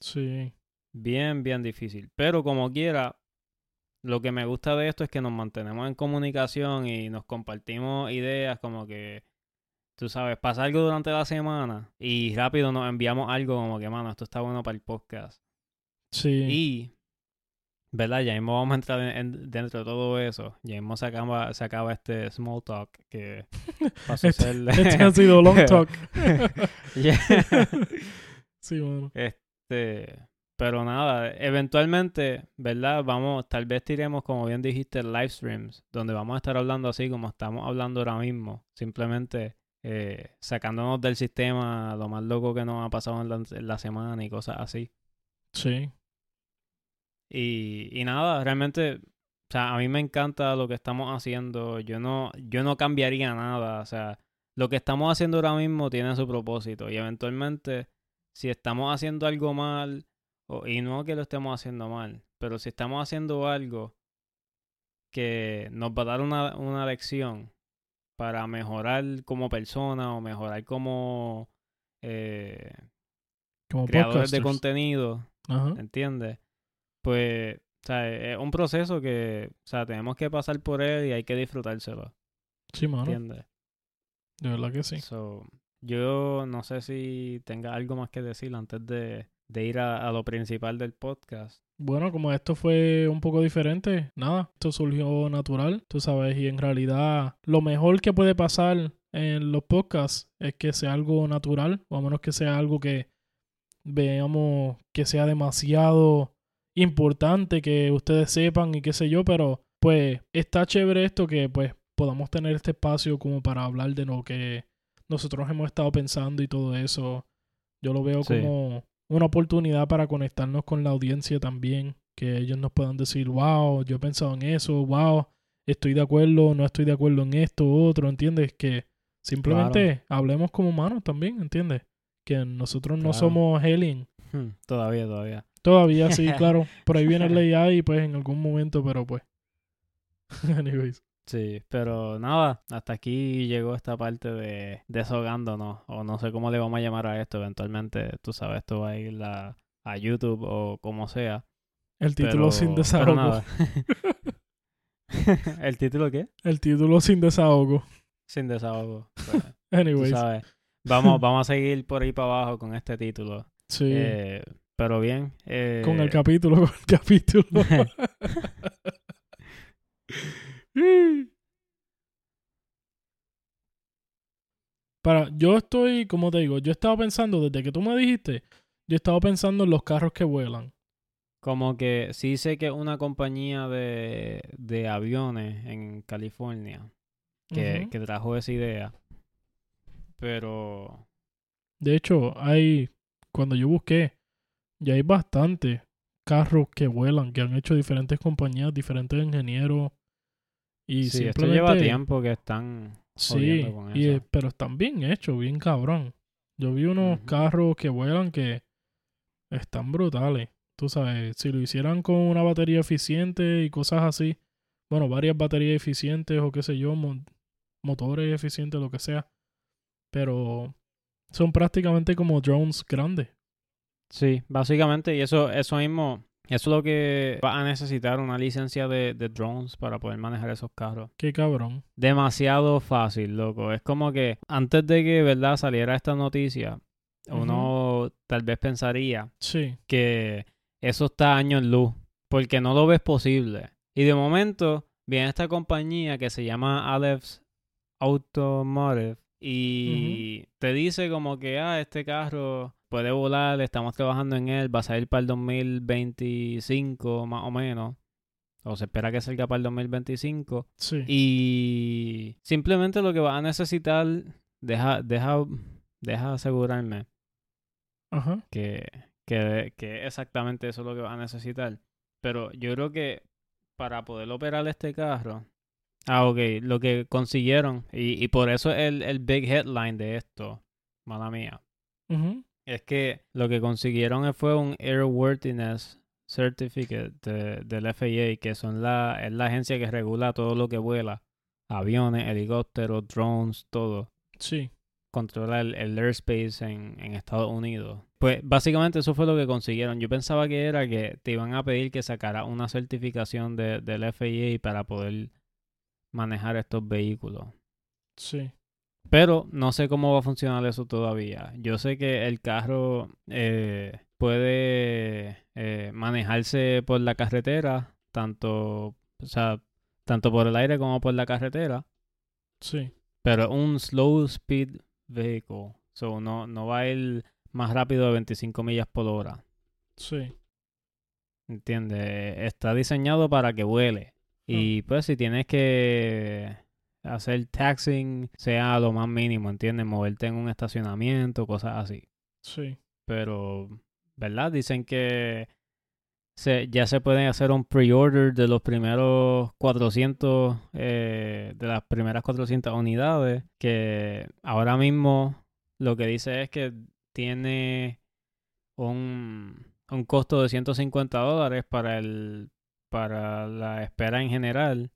sí, Bien, bien difícil. Pero como quiera, lo que me gusta de esto es que nos mantenemos en comunicación y nos compartimos ideas como que, tú sabes, pasa algo durante la semana y rápido nos enviamos algo como que, mano, esto está bueno para el podcast. sí. Y, ¿verdad? Ya mismo vamos a entrar en- en- dentro de todo eso. Ya mismo se acaba, se acaba este small talk que [laughs] pasó a Este- ser... Este ha sido long [laughs] talk. [laughs] Sí, mano. Este, pero nada, eventualmente, ¿verdad? Vamos, tal vez tiremos, como bien dijiste, live streams, donde vamos a estar hablando así como estamos hablando ahora mismo, simplemente eh, sacándonos del sistema lo más loco que nos ha pasado en la, en la semana y cosas así. Sí, Y, y nada, realmente, o sea, a mí me encanta lo que estamos haciendo, yo no, yo no cambiaría nada, o sea, lo que estamos haciendo ahora mismo tiene su propósito. Y eventualmente, si estamos haciendo algo mal, o- y no que lo estemos haciendo mal, pero si estamos haciendo algo que nos va a dar una, una lección para mejorar como persona o mejorar como eh, como creadores de contenido, Ajá. ¿entiendes? Pues, o sea, es un proceso que, o sea, tenemos que pasar por él y hay que disfrutárselo, Sí, mano. ¿entiendes? De verdad que sí. So, yo no sé si tenga algo más que decir antes de, de ir a, a lo principal del podcast. Bueno, como esto fue un poco diferente, nada, esto surgió natural, tú sabes, y en realidad lo mejor que puede pasar en los podcasts es que sea algo natural, o a menos que sea algo que veamos que sea demasiado importante que ustedes sepan y qué sé yo, pero pues está chévere esto que pues podamos tener este espacio como para hablar de lo que nosotros hemos estado pensando y todo eso. Yo lo veo Sí. como una oportunidad para conectarnos con la audiencia también, que ellos nos puedan decir, wow, yo he pensado en eso, wow, estoy de acuerdo, no estoy de acuerdo en esto, otro, ¿entiendes? Que simplemente hablemos como humanos también, ¿entiendes? Que nosotros no Claro. somos alien. Hmm, Todavía, todavía. Todavía sí, [laughs] claro. Por ahí viene el [laughs] AI pues en algún momento, pero pues. [laughs] Anyways. Sí, pero nada, hasta aquí llegó esta parte de deshogándonos, o no sé cómo le vamos a llamar a esto, eventualmente, tú sabes, esto va a ir a, a YouTube o como sea. El título pero- sin desahogo. [laughs] ¿El título qué? El título sin desahogo. Sin desahogo. pues, [laughs] tú Anyways. sabes. Vamos, vamos a seguir por ahí para abajo con este título. Sí. Eh, pero bien. eh, con el capítulo, con el capítulo. [laughs] Para, yo estoy, como te digo, yo estaba pensando, desde que tú me dijiste, yo estaba pensando en los carros que vuelan. Como que sí sé que una compañía de, de aviones en California que, que trajo esa idea. Pero De hecho, hay, cuando yo busqué, ya hay bastantes carros que vuelan, que han hecho diferentes compañías, diferentes ingenieros. Y sí, esto lleva tiempo que están Sí, con y, eso. pero están bien hechos, bien cabrón. Yo vi unos carros que vuelan que están brutales. Tú sabes, si lo hicieran con una batería eficiente y cosas así, bueno, varias baterías eficientes o qué sé yo, mo- motores eficientes, lo que sea. Pero son prácticamente como drones grandes. Sí, básicamente, y eso, eso mismo, eso es lo que va a necesitar una licencia de, de drones para poder manejar esos carros. Qué cabrón. Demasiado fácil, loco. Es como que antes de que, ¿verdad?, saliera esta noticia, uno tal vez pensaría Sí, que eso está años luz, porque no lo ves posible. Y de momento viene esta compañía que se llama Aleph Automotive y te dice como que, ah, este carro puede volar, estamos trabajando en él, va a salir para el 2025 más o menos. O se espera que salga para el 2025. sí. Y simplemente lo que vas a necesitar, deja, deja, deja asegurarme Ajá. que, que, que exactamente eso es lo que vas a necesitar. Pero yo creo que para poder operar este carro. Ah, ok, lo que consiguieron, y, y por eso el, el big headline de esto, mala mía, es que lo que consiguieron fue un Airworthiness Certificate de- del FAA, que son la, es la agencia que regula todo lo que vuela, aviones, helicópteros, drones, todo Sí. controla el, el airspace en, en Estados Unidos. Pues básicamente eso fue lo que consiguieron. Yo pensaba que era que te iban a pedir que sacara una certificación de, del FAA para poder manejar estos vehículos. Sí. Pero no sé cómo va a funcionar eso todavía. Yo sé que el carro eh, puede eh, manejarse por la carretera, tanto, o sea, tanto por el aire como por la carretera. Sí. Pero es un slow speed vehicle. So no, no va a ir más rápido de 25 millas por hora. Sí. ¿Entiendes? Está diseñado para que vuele. Y pues si tienes que hacer taxing, sea lo más mínimo, ¿entiendes? Moverte en un estacionamiento, cosas así. Sí. Pero, ¿verdad? Dicen que se, ya se pueden hacer un pre-order de los primeros 400, eh, de las primeras 400 unidades, que ahora mismo lo que dice es que tiene un, un costo de 150 dólares para el para la espera en general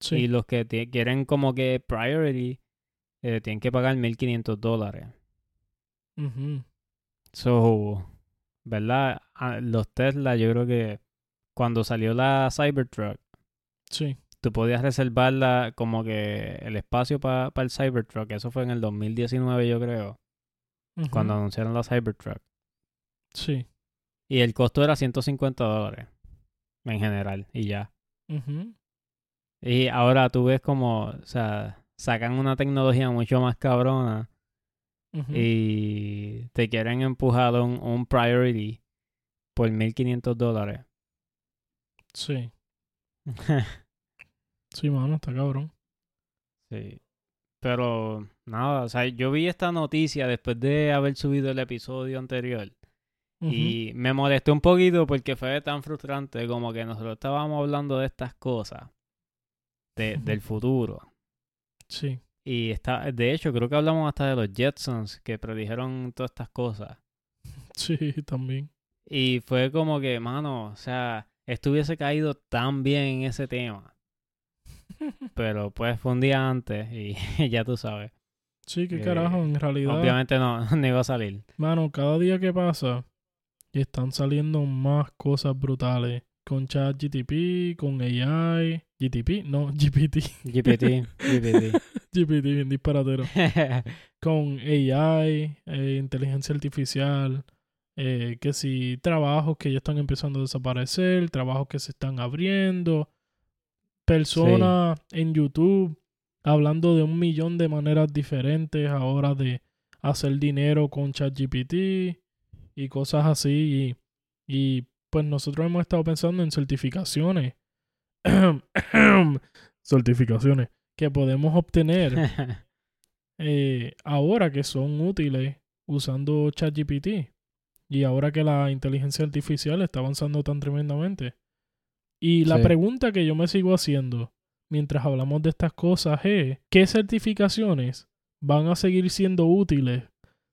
y Sí. los que quieren como que priority eh, tienen que pagar 1500 dólares. Ujú. So, ¿verdad? Ah, Los Tesla, yo creo que cuando salió la Cybertruck, Sí. tú podías reservarla como que el espacio para el Cybertruck. Eso fue en el 2019, yo creo, cuando anunciaron la Cybertruck. Sí. Y el costo era 150 dólares en general, y ya. Y ahora tú ves como, o sea, sacan una tecnología mucho más cabrona y te quieren empujar un, un priority por 1500 dólares. Sí. [laughs] sí, mano, está cabrón. Sí. Pero nada, o sea, yo vi esta noticia después de haber subido el episodio anterior. Y me molesté un poquito porque fue tan frustrante como que nosotros estábamos hablando de estas cosas, de, del futuro. Sí. Y está, de hecho, creo que hablamos hasta de los Jetsons que predijeron todas estas cosas. [laughs] Sí, también. Y fue como que, mano, o sea, estuviese caído tan bien en ese tema. [laughs] Pero pues fue un día antes y [laughs] ya tú sabes. Sí, qué carajo, en realidad. Obviamente no, no iba a salir. Mano, cada día que pasa, están saliendo más cosas brutales. Con ChatGTP, con AI. GTP, no, [laughs] GPT. GPT, GPT. GPT, [laughs] bien disparatero. [laughs] con AI, eh, inteligencia artificial. Eh, que si trabajos que ya están empezando a desaparecer, trabajos que se están abriendo, personas en YouTube hablando de un millón de maneras diferentes ahora de hacer dinero con ChatGPT y cosas así. Y, y pues nosotros hemos estado pensando en certificaciones. [coughs] certificaciones que podemos obtener [laughs] eh, ahora que son útiles usando ChatGPT. Y ahora que la inteligencia artificial está avanzando tan tremendamente. Y la pregunta que yo me sigo haciendo mientras hablamos de estas cosas es, ¿qué certificaciones van a seguir siendo útiles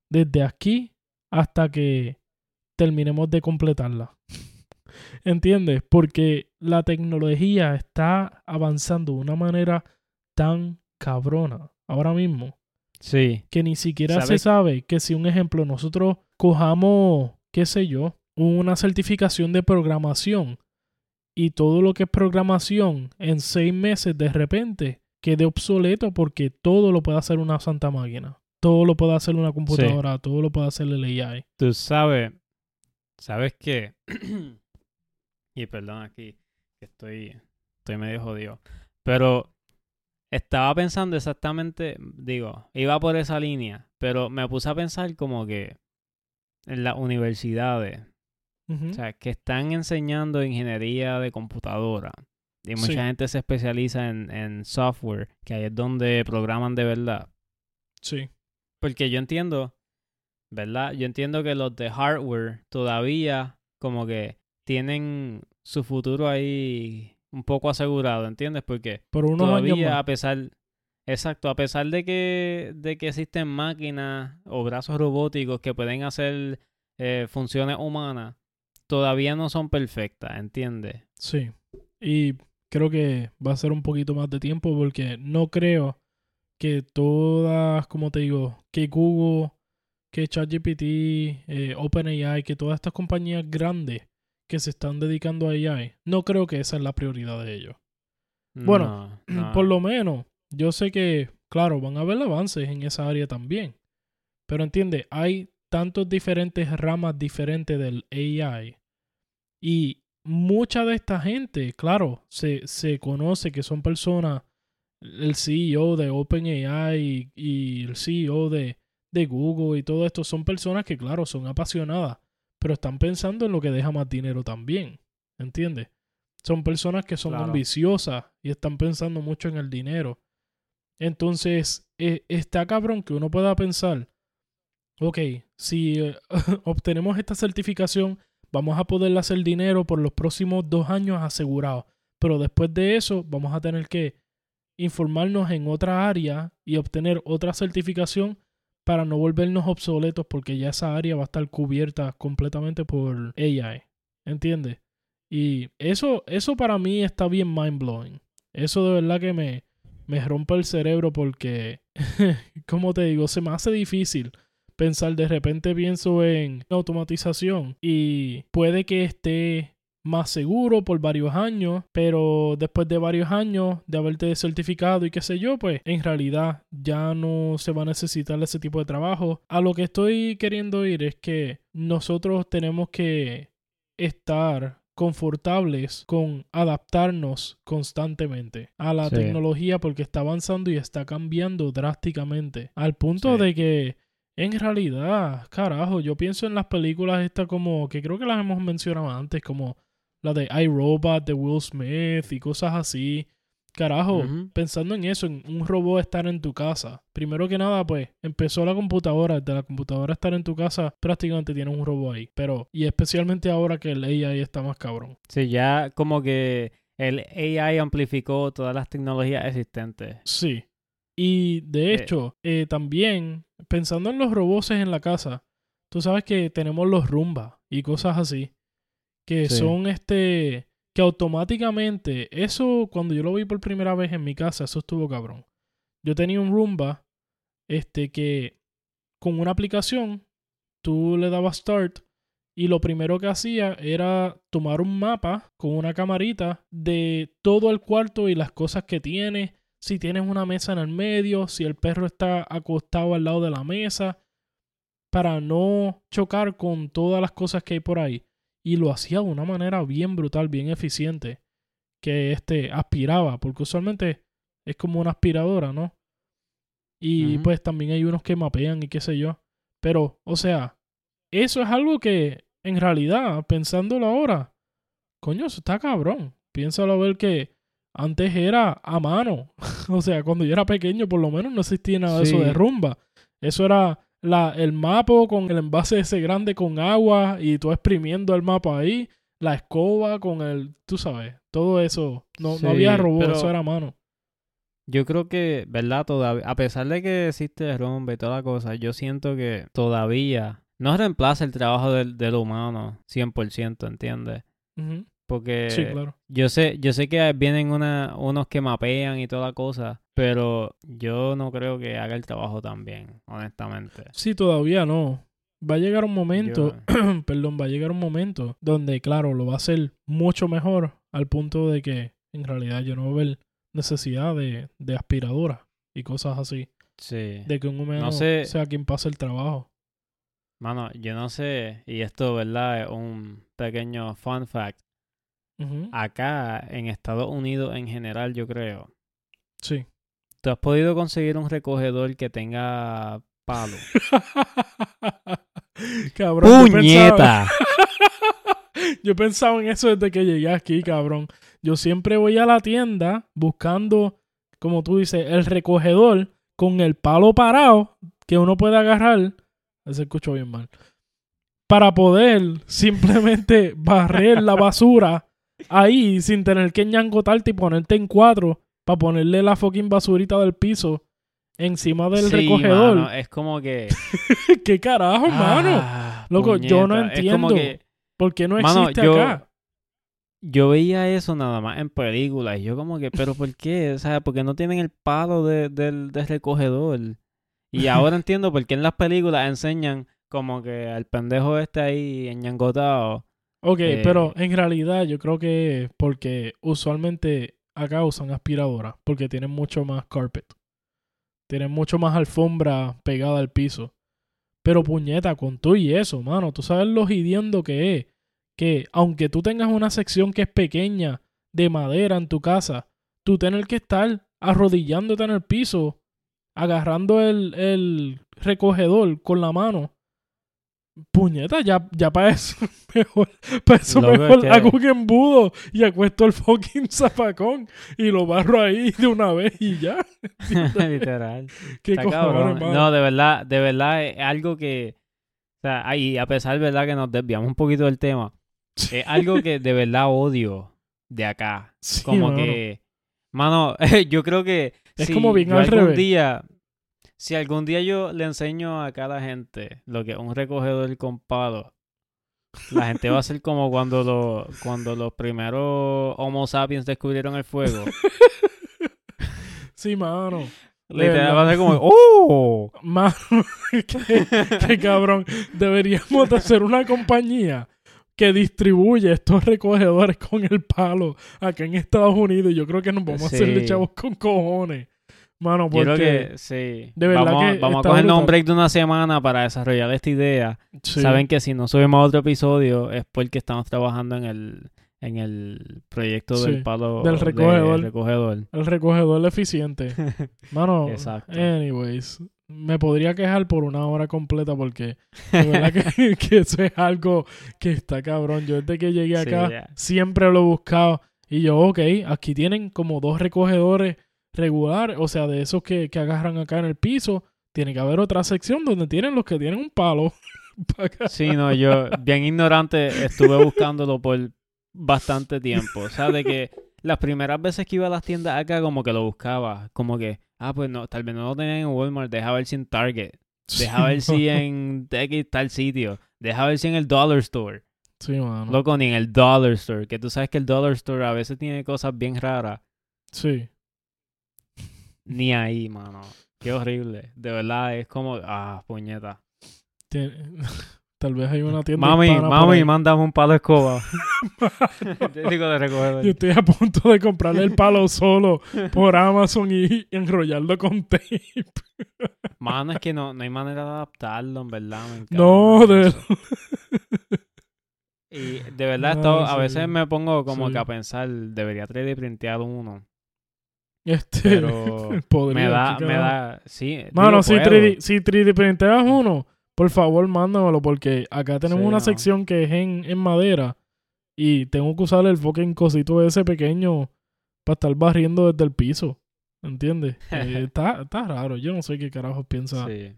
desde aquí hasta que terminemos de completarla? ¿Entiendes? Porque la tecnología está avanzando de una manera tan cabrona ahora mismo. Sí. Que ni siquiera se sabe que si un ejemplo nosotros cojamos, qué sé yo, una certificación de programación y todo lo que es programación en seis meses de repente quede obsoleto porque todo lo puede hacer una santa máquina. Todo lo puede hacer una computadora, todo lo puede hacer el AI. Tú sabes, sabes que, [clears throat] y perdón aquí, que estoy, estoy medio jodido, pero estaba pensando exactamente, digo, iba por esa línea, pero me puse a pensar como que en las universidades, o sea, que están enseñando ingeniería de computadora. Y mucha gente se especializa en, en software, que ahí es donde programan de verdad. Sí. Porque yo entiendo, ¿verdad? Yo entiendo que los de hardware todavía como que tienen su futuro ahí un poco asegurado, ¿entiendes? Porque Por unos todavía a pesar exacto, a pesar de que de que existen máquinas o brazos robóticos que pueden hacer eh, funciones humanas, todavía no son perfectas, ¿entiendes? Sí. Y creo que va a ser un poquito más de tiempo porque no creo que todas, como te digo, que Google, que ChatGPT, eh, OpenAI, que todas estas compañías grandes que se están dedicando a AI, no creo que esa es la prioridad de ellos. Bueno, por lo menos, yo sé que, claro, van a haber avances en esa área también. Pero entiende, hay tantos diferentes ramas diferentes del AI. Y mucha de esta gente, claro, se, se conoce que son personas, el CEO de OpenAI y, y el CEO de, de Google y todo esto, son personas que, claro, son apasionadas, pero están pensando en lo que deja más dinero también. ¿Entiendes? Son personas que son ambiciosas y están pensando mucho en el dinero. Entonces, eh, está cabrón que uno pueda pensar, ok, si eh, [laughs] obtenemos esta certificación, vamos a poder hacer dinero por los próximos dos años asegurados. Pero después de eso, vamos a tener que informarnos en otra área y obtener otra certificación para no volvernos obsoletos porque ya esa área va a estar cubierta completamente por AI. ¿Entiendes? Y eso, eso para mí está bien mind blowing. Eso de verdad que me, me rompe el cerebro porque, [laughs] como te digo, se me hace difícil pensar, de repente pienso en automatización y puede que esté más seguro por varios años, pero después de varios años de haberte certificado y qué sé yo, pues en realidad ya no se va a necesitar ese tipo de trabajo. A lo que estoy queriendo ir es que nosotros tenemos que estar confortables con adaptarnos constantemente a la tecnología porque está avanzando y está cambiando drásticamente al punto de que en realidad, carajo, yo pienso en las películas estas como, que creo que las hemos mencionado antes, como la de iRobot de Will Smith y cosas así. Carajo, pensando en eso, en un robot estar en tu casa. Primero que nada, pues, empezó la computadora. De la computadora estar en tu casa, prácticamente tienes un robot ahí. Pero, y especialmente ahora que el AI está más cabrón. Sí, ya como que el AI amplificó todas las tecnologías existentes. Sí. Y de Eh. hecho, eh, también, pensando en los robots en la casa, tú sabes que tenemos los Roomba y cosas así. Que Sí. son este. Que automáticamente. Eso, cuando yo lo vi por primera vez en mi casa, eso estuvo cabrón. Yo tenía un Roomba. Este que. Con una aplicación. Tú le dabas start. Y lo primero que hacía era tomar un mapa con una camarita de todo el cuarto y las cosas que tiene. Si tienes una mesa en el medio, si el perro está acostado al lado de la mesa, para no chocar con todas las cosas que hay por ahí. Y lo hacía de una manera bien brutal, bien eficiente, que este aspiraba, porque usualmente es como una aspiradora, ¿no? Y pues también hay unos que mapean y qué sé yo. Pero, o sea, eso es algo que en realidad, pensándolo ahora, coño, eso está cabrón. Piénsalo a ver que antes era a mano. [laughs] o sea, cuando yo era pequeño, por lo menos no existía nada de eso de rumba. Eso era la, el mapa con el envase ese grande con agua y tú exprimiendo el mapa ahí. La escoba con el, tú sabes, todo eso. No, Sí, no había robot, eso era mano. Yo creo que, ¿verdad? Todavía, a pesar de que existe rumba y toda la cosa, yo siento que todavía no reemplaza el trabajo del, del humano 100%, ¿entiendes? Ujú. Porque Sí, claro. yo sé, yo sé que vienen una, unos que mapean y toda la cosa, pero yo no creo que haga el trabajo tan bien, honestamente. Sí, todavía no. Va a llegar un momento, Yo- [clears throat] perdón, va a llegar un momento donde, claro, lo va a hacer mucho mejor al punto de que en realidad yo no voy a ver necesidad de, de aspiradora y cosas así. sí. De que un humano No sé- sea quien pase el trabajo. Mano, yo no sé, y esto, ¿verdad? Es un pequeño fun fact. Ujú. Acá, en Estados Unidos en general, yo creo, Sí. ¿Tú has podido conseguir un recogedor que tenga palo? [laughs] cabrón, ¡Puñeta! [laughs] yo pensaba en eso desde que llegué aquí, cabrón. Yo siempre voy a la tienda buscando, como tú dices, el recogedor con el palo parado que uno puede agarrar. Se escuchó bien mal. Para poder simplemente barrer la basura ahí sin tener que ñangotarte y ponerte en cuatro para ponerle la fucking basurita del piso encima del Sí, recogedor. mano, es como que... [laughs] ¿Qué carajo, mano? Ah, Loco, yo no es como entiendo. que ¿Por qué no Mano, existe yo- acá? yo veía eso nada más en películas y yo como que, ¿pero por qué? O sea, porque no tienen el palo de- del, del recogedor. Y ahora [laughs] entiendo por qué en las películas enseñan como que al pendejo este ahí enñangotado. Ok, eh, pero en realidad yo creo que es porque usualmente acá usan aspiradoras porque tienen mucho más carpet. Tienen mucho más alfombra pegada al piso. Pero puñeta, con tú y eso, mano, tú sabes lo hidiendo que es. Que aunque tú tengas una sección que es pequeña de madera en tu casa, tú tener que estar arrodillándote en el piso, agarrando el, el recogedor con la mano. Puñeta, ya, ya para eso [laughs] mejor, para eso Loco, mejor que- hago un embudo y acuesto el fucking [laughs] zapacón y lo barro ahí de una vez y ya. [laughs] Literal. ¿Qué cabrón. No, de verdad, de verdad es algo que... O sea, ahí, a pesar, ¿verdad? Que nos desviamos un poquito del tema. Es algo que de verdad odio de acá. Sí, Como mano. que, mano, yo creo que Es si como bien yo al algún revés. día, si algún día yo le enseño a cada gente lo que es un recogedor con palo, la gente va a ser como cuando lo, cuando los primeros Homo sapiens descubrieron el fuego. [laughs] Sí, mano. Literal, va a ser como, [laughs] ¡oh! Mano, qué, qué cabrón. Deberíamos de hacer una compañía que distribuye estos recogedores con el palo acá en Estados Unidos. Y yo creo que nos vamos a hacer de chavos con cojones. Mano, Yo porque... creo que sí. de verdad vamos, que vamos a cogernos un break de una semana para desarrollar esta idea. sí. Saben que si no subimos otro episodio es porque estamos trabajando en el, en el proyecto Sí, del palo del de- recogedor. recogedor. El recogedor eficiente. [laughs] Mano, Exacto. anyways. me podría quejar por una hora completa porque de verdad que, [laughs] que eso es algo que está cabrón. Yo desde que llegué Sí, acá siempre lo he buscado y yo, ok, aquí tienen como dos recogedores regulares, o sea, de esos que, que agarran acá en el piso. Tiene que haber otra sección donde tienen los que tienen un palo. [laughs] Sí, no, yo, bien ignorante, estuve buscándolo por bastante tiempo. O sea, de que las primeras veces que iba a las tiendas acá, como que lo buscaba. Como que, ah, pues no, tal vez no lo tenían en Walmart, deja ver si en Target. Deja ver si en X tal sitio. Deja ver si en el Dollar Store. Sí, mano. Loco, ni en el Dollar Store. Que tú sabes que el Dollar Store a veces tiene cosas bien raras. Sí. Ni ahí, mano. Qué horrible. De verdad, es como, ah, puñeta. [laughs] Tal vez hay una tienda Mami, mami, mándame un palo de escoba. [laughs] Te digo de recoger. Yo estoy a punto de comprarle el palo solo por Amazon y enrollarlo con tape. [laughs] Mano, es que no, no hay manera de adaptarlo, en verdad. me No, de eso. Y de verdad, No, esto, a veces me pongo como Sí. que a pensar, debería 3D printear uno. Este, Pero [laughs] me da, me da, sí. Mano, si puedo. 3D, si 3D printeas uno, por favor, mándamelo porque acá tenemos Sí, una no. sección que es en, en madera y tengo que usar el fucking cosito ese pequeño para estar barriendo desde el piso. ¿Entiendes? [laughs] Eh, está, está raro. Yo no sé qué carajos piensa. Sí.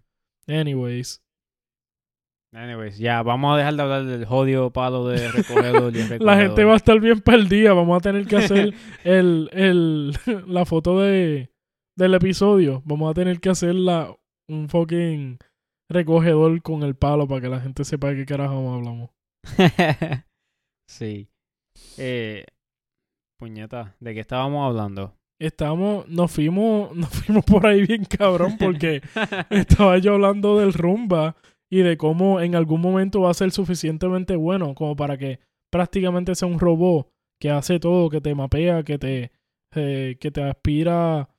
Anyways. Anyways, ya, vamos a dejar de hablar del jodido palo de [laughs] recogedor y La gente va a estar bien perdida. Vamos a tener que hacer [laughs] el, el, [laughs] la foto de, del episodio. Vamos a tener que hacer la, un fucking recogedor con el palo para que la gente sepa de qué carajo hablamos. sí. Eh, puñeta, ¿de qué estábamos hablando? Estamos, nos fuimos, nos fuimos por ahí bien cabrón porque estaba yo hablando del rumba y de cómo en algún momento va a ser suficientemente bueno como para que prácticamente sea un robot que hace todo, que te mapea, que te, eh, que te aspira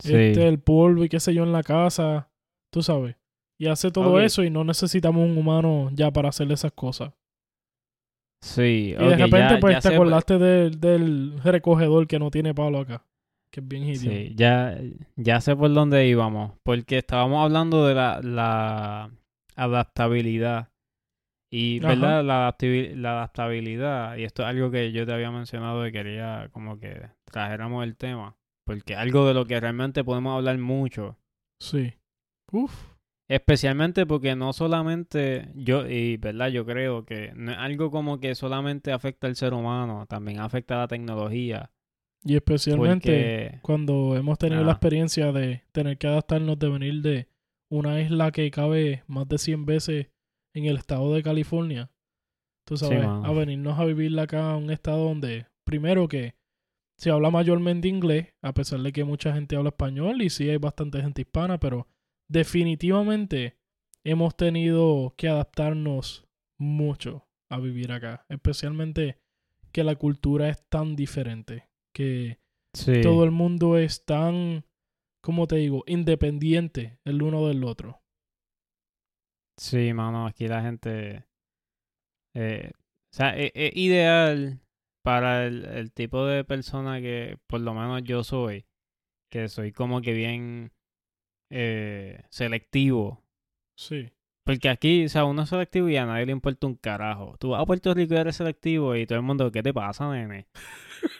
sí. este, el polvo y qué sé yo en la casa, tú sabes. Y hace todo eso y no necesitamos un humano ya para hacerle esas cosas. Sí, Y de repente ya- pues ya te sé- acordaste del, del recogedor que no tiene palo acá. Que es bien idiota. Sí, ya, ya sé por dónde íbamos. Porque estábamos hablando de la, la adaptabilidad. Y, Ajá. ¿verdad? La, la adaptabilidad, y esto es algo que yo te había mencionado y quería como que trajéramos el tema. Porque algo de lo que realmente podemos hablar mucho. Sí. Uf. Especialmente porque no solamente yo, y verdad, yo creo que no es algo como que solamente afecta al ser humano, también afecta a la tecnología. Y especialmente Porque, cuando hemos tenido la experiencia de tener que adaptarnos de venir de una isla que cabe más de 100 veces en el estado de California. Tú sabes, a venirnos a vivir acá a un estado donde, primero que se habla mayormente inglés, a pesar de que mucha gente habla español y sí hay bastante gente hispana, pero definitivamente hemos tenido que adaptarnos mucho a vivir acá, especialmente que la cultura es tan diferente, que sí, todo el mundo es tan, ¿cómo te digo?, independiente el uno del otro. sí, mano, aquí la gente, eh, o sea, es, es ideal para el, el tipo de persona que por lo menos yo soy, que soy como que bien eh, selectivo. Sí. Porque aquí, o sea, uno es selectivo y a nadie le importa un carajo. Tú vas a Puerto Rico y eres selectivo y todo el mundo, ¿qué te pasa, nene? [laughs]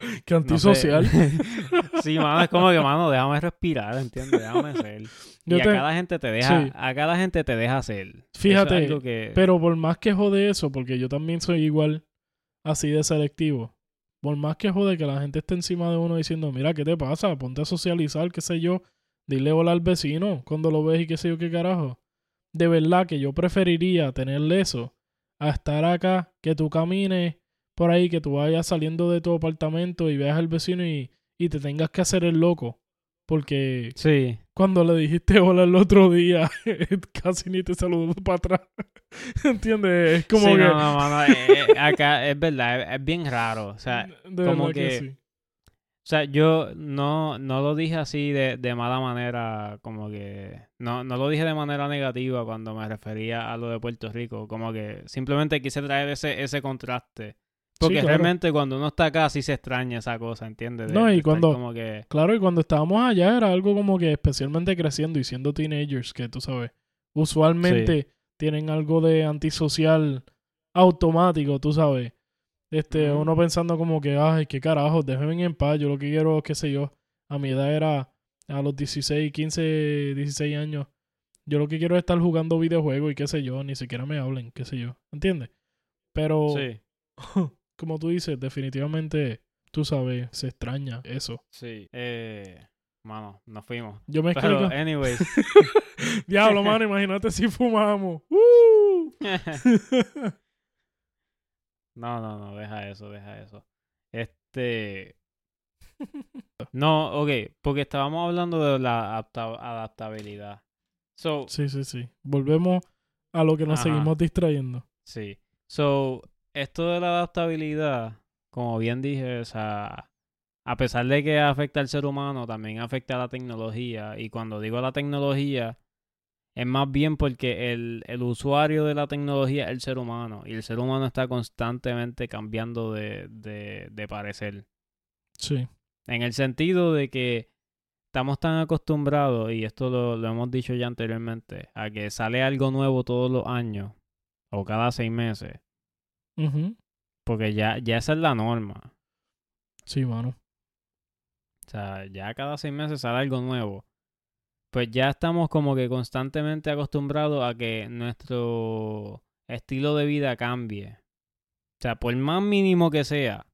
[laughs] Qué No sé. antisocial. [laughs] sí, mano, es como que, mano, déjame respirar, ¿entiendes? Déjame ser. Yo y te- acá la gente te deja, Sí. acá la gente te deja es Fíjate, que- Pero por más que jode eso, porque yo también soy igual así de selectivo, por más que jode que la gente esté encima de uno diciendo, mira, ¿qué te pasa? Ponte a socializar, qué sé yo, dile hola al vecino cuando lo ves y qué sé yo qué carajo. De verdad que yo preferiría tenerle eso a estar acá, que tú camines por ahí, que tú vayas saliendo de tu apartamento y veas al vecino y, y te tengas que hacer el loco. Porque Sí, cuando le dijiste hola el otro día, [laughs] casi ni te saludó para atrás. [laughs] ¿Entiendes? Es como sí, que. no, no, mano, eh, eh, [laughs] acá es verdad, es, es bien raro. O sea, de como que- sí. O sea, yo no, no lo dije así de, de mala manera, como que... No, no lo dije de manera negativa cuando me refería a lo de Puerto Rico. Como que simplemente quise traer ese, ese contraste Porque claro. realmente cuando uno está acá sí se extraña esa cosa, ¿entiendes? De- No, y cuando- Como que... Claro, y cuando estábamos allá era algo como que especialmente creciendo y siendo teenagers, que tú sabes, usualmente tienen algo de antisocial automático, tú sabes. Este, uno pensando como que, ay, qué carajo, déjenme en paz, yo lo que quiero, qué sé yo, a mi edad era a los 16, 15, 16 años, yo lo que quiero es estar jugando videojuegos y qué sé yo, ni siquiera me hablen, qué sé yo, ¿entiendes? Pero, Sí, [laughs] como tú dices, definitivamente, tú sabes, se extraña eso. sí. Eh, mano, nos fuimos. Yo me Pero, explico. anyways. [laughs] Diablo, mano, imagínate si fumamos. ¡Uh! [laughs] [laughs] no, no, no, deja eso, deja eso. Este... No, ok, porque estábamos hablando de la adapta- adaptabilidad. So, sí, sí, sí. Volvemos a lo que nos Ajá. seguimos distrayendo. Sí. So, esto de la adaptabilidad, como bien dije, o sea, a pesar de que afecta al ser humano, también afecta a la tecnología. Y cuando digo la tecnología, es más bien porque el, el usuario de la tecnología es el ser humano. Y el ser humano está constantemente cambiando de, de, de parecer. Sí. En el sentido de que estamos tan acostumbrados, y esto lo, lo hemos dicho ya anteriormente, a que sale algo nuevo todos los años o cada seis meses. Ujú. Porque ya, ya esa es la norma. Sí, mano. O sea, ya cada seis meses sale algo nuevo. Pues ya estamos como que constantemente acostumbrados a que nuestro estilo de vida cambie. O sea, por más mínimo que sea,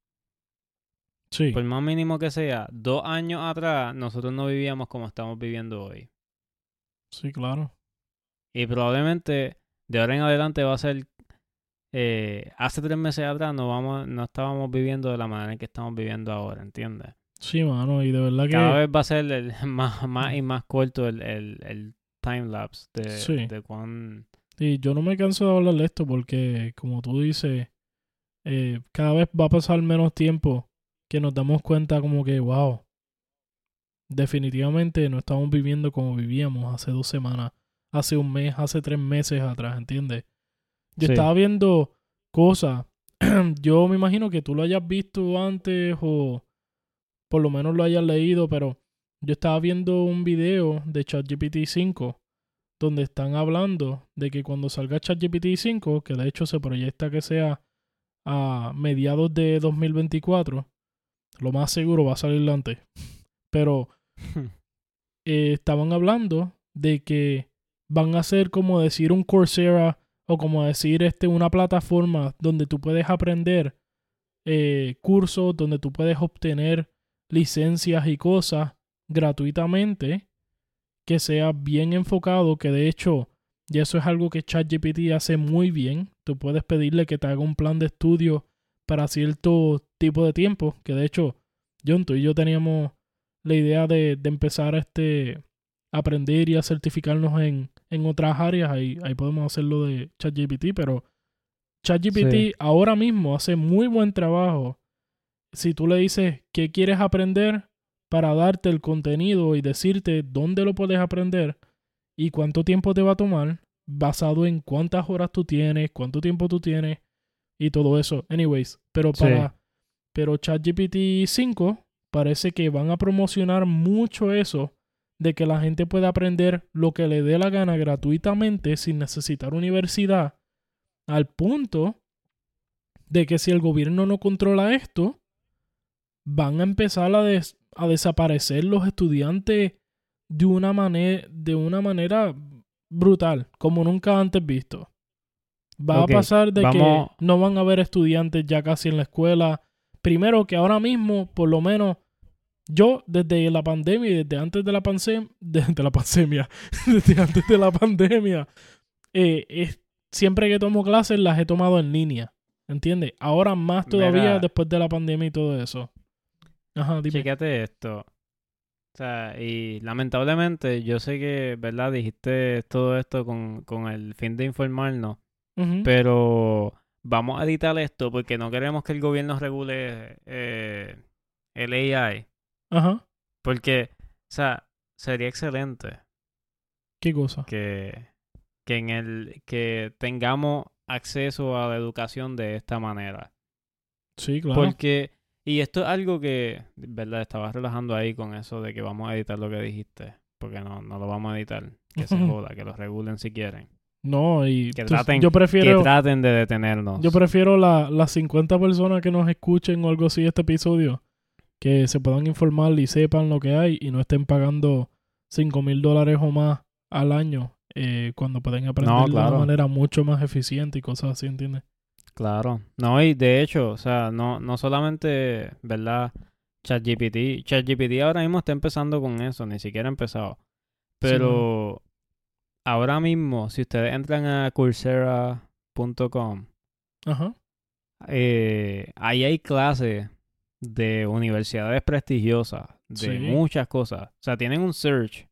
Sí. por más mínimo que sea, dos años atrás nosotros no vivíamos como estamos viviendo hoy. Sí, claro. Y probablemente de ahora en adelante va a ser... eh, hace tres meses atrás no, vamos, no estábamos viviendo de la manera en que estamos viviendo ahora, ¿entiendes? Sí, mano. Y de verdad que. Cada vez va a ser el, [laughs] más, más y más corto el, el, el time lapse de, Sí. de cuán... Y yo no me canso de hablar de esto porque, como tú dices, eh, cada vez va a pasar menos tiempo que nos damos cuenta como que, wow, definitivamente no estamos viviendo como vivíamos hace dos semanas, hace un mes, hace tres meses atrás, ¿entiendes? Yo Sí. estaba viendo cosas, [clears throat] yo me imagino que tú lo hayas visto antes o por lo menos lo hayas leído, pero yo estaba viendo un video de ChatGPT 5 donde están hablando de que cuando salga ChatGPT 5, que de hecho se proyecta que sea a mediados de 2024, lo más seguro va a salir antes. [laughs] Pero [laughs] eh, estaban hablando de que van a ser como decir un Coursera o como decir este una plataforma donde tú puedes aprender eh, cursos, donde tú puedes obtener licencias y cosas gratuitamente que sea bien enfocado, que de hecho, y eso es algo que ChatGPT hace muy bien, tú puedes pedirle que te haga un plan de estudio para cierto tipo de tiempo, que de hecho, John, tú y yo teníamos la idea de, de empezar a este, aprender y a certificarnos en, en otras áreas, ahí, ahí podemos hacerlo de ChatGPT, pero ChatGPT Sí. ahora mismo hace muy buen trabajo. Si tú le dices qué quieres aprender, para darte el contenido y decirte dónde lo puedes aprender y cuánto tiempo te va a tomar, basado en cuántas horas tú tienes, cuánto tiempo tú tienes y todo eso. Anyways, pero Sí. para pero ChatGPT 5 parece que van a promocionar mucho eso de que la gente pueda aprender lo que le dé la gana gratuitamente sin necesitar universidad, al punto de que si el gobierno no controla esto, van a empezar a, des- a desaparecer los estudiantes de una, de una manera brutal, como nunca antes visto. Va a pasar de vamos- que no van a haber estudiantes ya casi en la escuela. Primero que ahora mismo, por lo menos, yo desde la pandemia y desde antes de la pandemia, desde la pandemia, [laughs] desde antes de la pandemia, eh, es- siempre que tomo clases las he tomado en línea. ¿Entiendes? Ahora más todavía Mira. después de la pandemia y todo eso. Ajá, dime. Chécate esto. O sea, y lamentablemente yo sé que, ¿verdad? Dijiste todo esto con, con el fin de informarnos, pero vamos a editar esto porque no queremos que el gobierno regule eh, el AI. Ajá. Porque, o sea, sería excelente ¿Qué cosa? que, que en el que tengamos acceso a la educación de esta manera. Sí, claro. Porque, y esto es algo que, verdad, estabas relajando ahí con eso de que vamos a editar lo que dijiste. Porque no, no lo vamos a editar. Que se [laughs] joda, que lo regulen si quieren. No, y Que tú- traten, yo prefiero que traten de detenernos. yo prefiero la- las 50 personas que nos escuchen o algo así este episodio que se puedan informar y sepan lo que hay y no estén pagando 5 mil dólares o más al año eh, cuando pueden aprender de claro. una manera mucho más eficiente y cosas así, ¿entiendes? Claro. No, y de hecho, o sea, no, no solamente, ¿verdad? ChatGPT. ChatGPT ahora mismo está empezando con eso, ni siquiera ha empezado. Pero ahora mismo, si ustedes entran a coursera.com, eh, ahí hay clases de universidades prestigiosas, de Sí. muchas cosas. O sea, tienen un search.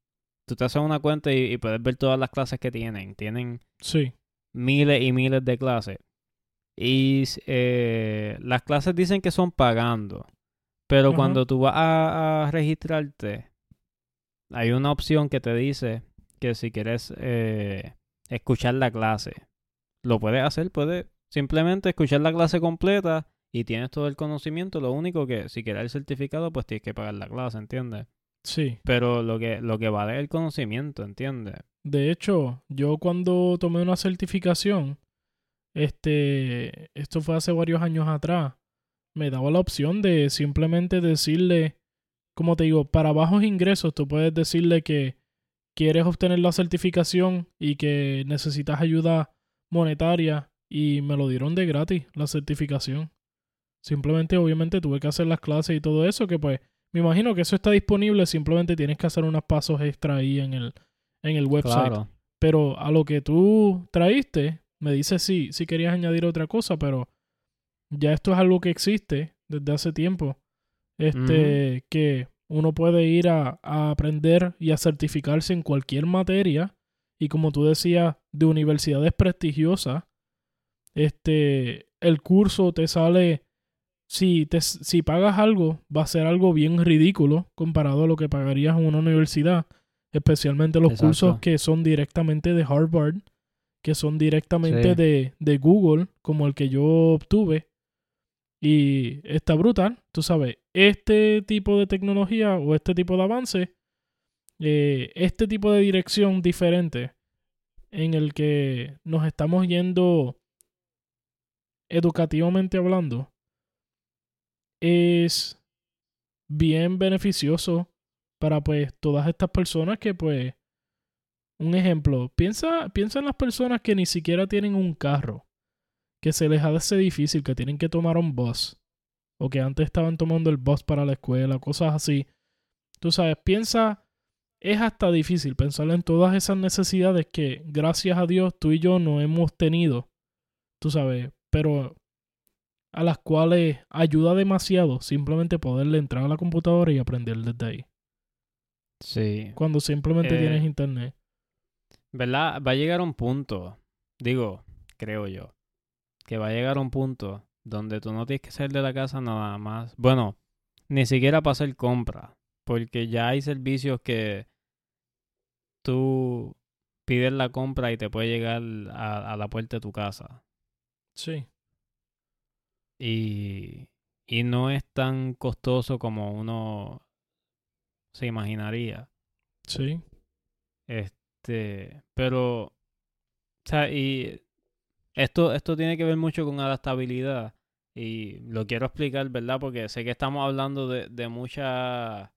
Tú te haces una cuenta y, y puedes ver todas las clases que tienen. Tienen Sí. miles y miles de clases. Y eh, las clases dicen que son pagando. Pero cuando tú vas a, a registrarte, hay una opción que te dice que si quieres eh, escuchar la clase, lo puedes hacer, puedes simplemente escuchar la clase completa y tienes todo el conocimiento. Lo único que si quieres el certificado, pues tienes que pagar la clase, ¿entiendes? Sí. Pero lo que, lo que vale es el conocimiento, ¿entiendes? De hecho, yo cuando tomé una certificación, este, esto fue hace varios años atrás, me daba la opción de simplemente decirle, como te digo, para bajos ingresos, tú puedes decirle que quieres obtener la certificación y que necesitas ayuda monetaria y me lo dieron de gratis, la certificación. Simplemente, obviamente, tuve que hacer las clases y todo eso, que pues, me imagino que eso está disponible, simplemente tienes que hacer unos pasos extra ahí en el, en el website. Claro. Pero a lo que tú traíste, me dices si, si querías añadir otra cosa, pero ya esto es algo que existe desde hace tiempo. Este, que uno puede ir a, a aprender y a certificarse en cualquier materia. Y como tú decías, de universidades prestigiosas. Este, el curso te sale. Si, te, si pagas algo, va a ser algo bien ridículo comparado a lo que pagarías en una universidad especialmente los Exacto. cursos que son directamente de Harvard, que son directamente Sí. de, de Google, como el que yo obtuve. Y está brutal, tú sabes, este tipo de tecnología o este tipo de avance, eh, este tipo de dirección diferente en el que nos estamos yendo educativamente hablando, es bien beneficioso para pues todas estas personas que pues un ejemplo, piensa, piensa en las personas que ni siquiera tienen un carro, que se les hace difícil, que tienen que tomar un bus, o que antes estaban tomando el bus para la escuela, cosas así. Tú sabes, piensa, es hasta difícil pensar en todas esas necesidades que gracias a Dios tú y yo no hemos tenido, tú sabes, pero a las cuales ayuda demasiado simplemente poderle entrar a la computadora y aprender desde ahí. Sí. Cuando simplemente Eh, tienes internet. ¿Verdad? Va a llegar un punto, digo, creo yo, que va a llegar un punto donde tú no tienes que salir de la casa nada más. Bueno, ni siquiera para hacer compra, porque ya hay servicios que tú pides la compra y te puede llegar a, a la puerta de tu casa. Sí. Y, y no es tan costoso como uno se imaginaría. Sí. Este, pero, o sea, y esto, esto tiene que ver mucho con adaptabilidad. Y lo quiero explicar, ¿verdad? Porque sé que estamos hablando de, de muchas,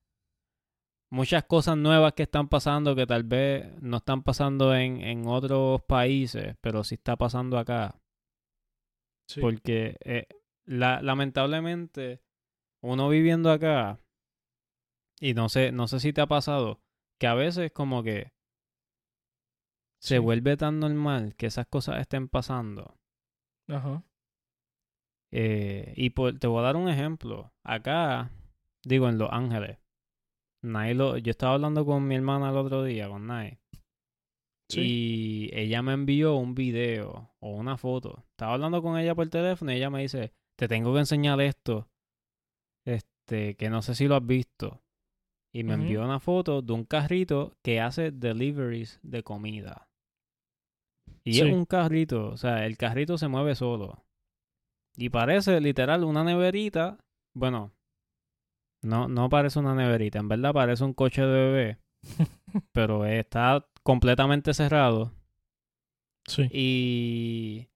muchas cosas nuevas que están pasando que tal vez no están pasando en, en otros países, pero sí está pasando acá. Sí. Porque eh, la, lamentablemente, uno viviendo acá, y no sé, no sé si te ha pasado, que a veces como que se Sí. vuelve tan normal que esas cosas estén pasando. Ajá. Eh, y por- te voy a dar un ejemplo. Acá, digo, en Los Ángeles, Nay lo- yo estaba hablando con mi hermana el otro día, con Nay. Sí. Y ella me envió un video o una foto. Estaba hablando con ella por teléfono y ella me dice, te tengo que enseñar esto. Este, que no sé si lo has visto. Y me envió una foto de un carrito que hace deliveries de comida. Y Sí. es un carrito, o sea, el carrito se mueve solo. Y parece literal una neverita. Bueno, no, no parece una neverita. En verdad parece un coche de bebé. [laughs] pero está completamente cerrado. Sí. Y.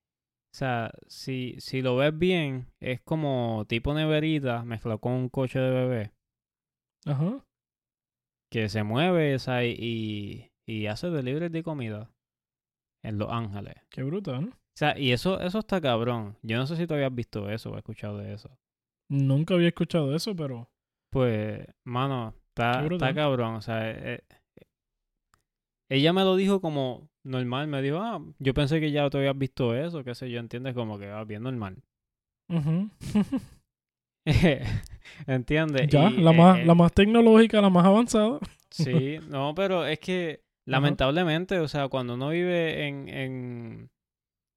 O sea, si, si lo ves bien, es como tipo neverita mezclado con un coche de bebé. Ajá. Que se mueve, o sea, y, y hace delivery de comida en Los Ángeles. Qué brutal. O sea, y eso, eso está cabrón. Yo no sé si tú habías visto eso o escuchado de eso. Nunca había escuchado eso, pero. Pues, mano, está, está cabrón. O sea, eh, eh, ella me lo dijo como normal. Me dijo, ah, yo pensé que ya tú habías visto eso, qué sé yo, entiendes, como que va bien normal. Ujú. [laughs] ¿Entiendes? ya, Y, la, eh, más, eh, la más tecnológica, la más avanzada. Sí, no, pero es que [laughs] lamentablemente, o sea, cuando uno vive en, en,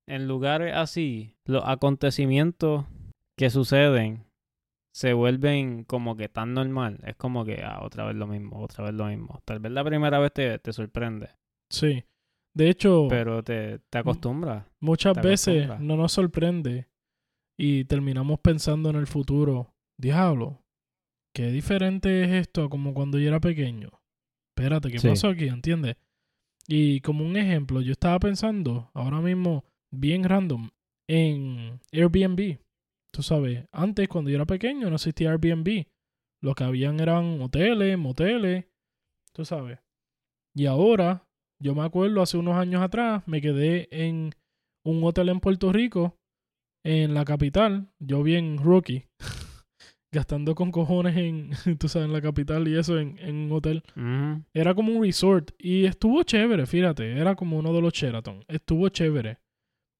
en lugares así, los acontecimientos que suceden se vuelven como que tan normal. Es como que, ah, otra vez lo mismo, otra vez lo mismo. Tal vez la primera vez te, te sorprende, Sí. De hecho, pero te, te acostumbras. muchas te veces acostumbras. no nos sorprende y terminamos pensando en el futuro. Diablo, qué diferente es esto a como cuando yo era pequeño. Espérate, ¿qué Sí. pasó aquí? ¿Entiendes? Y como un ejemplo, yo estaba pensando ahora mismo, bien random, en Airbnb. Tú sabes, antes cuando yo era pequeño no existía Airbnb. Lo que habían eran hoteles, moteles, tú sabes. Y ahora, yo me acuerdo hace unos años atrás, me quedé en un hotel en Puerto Rico, en la capital, yo bien rookie, [laughs] gastando con cojones en, [laughs] tú sabes, en la capital y eso, en, en un hotel. Era como un resort y estuvo chévere, fíjate, era como uno de los Sheraton, estuvo chévere.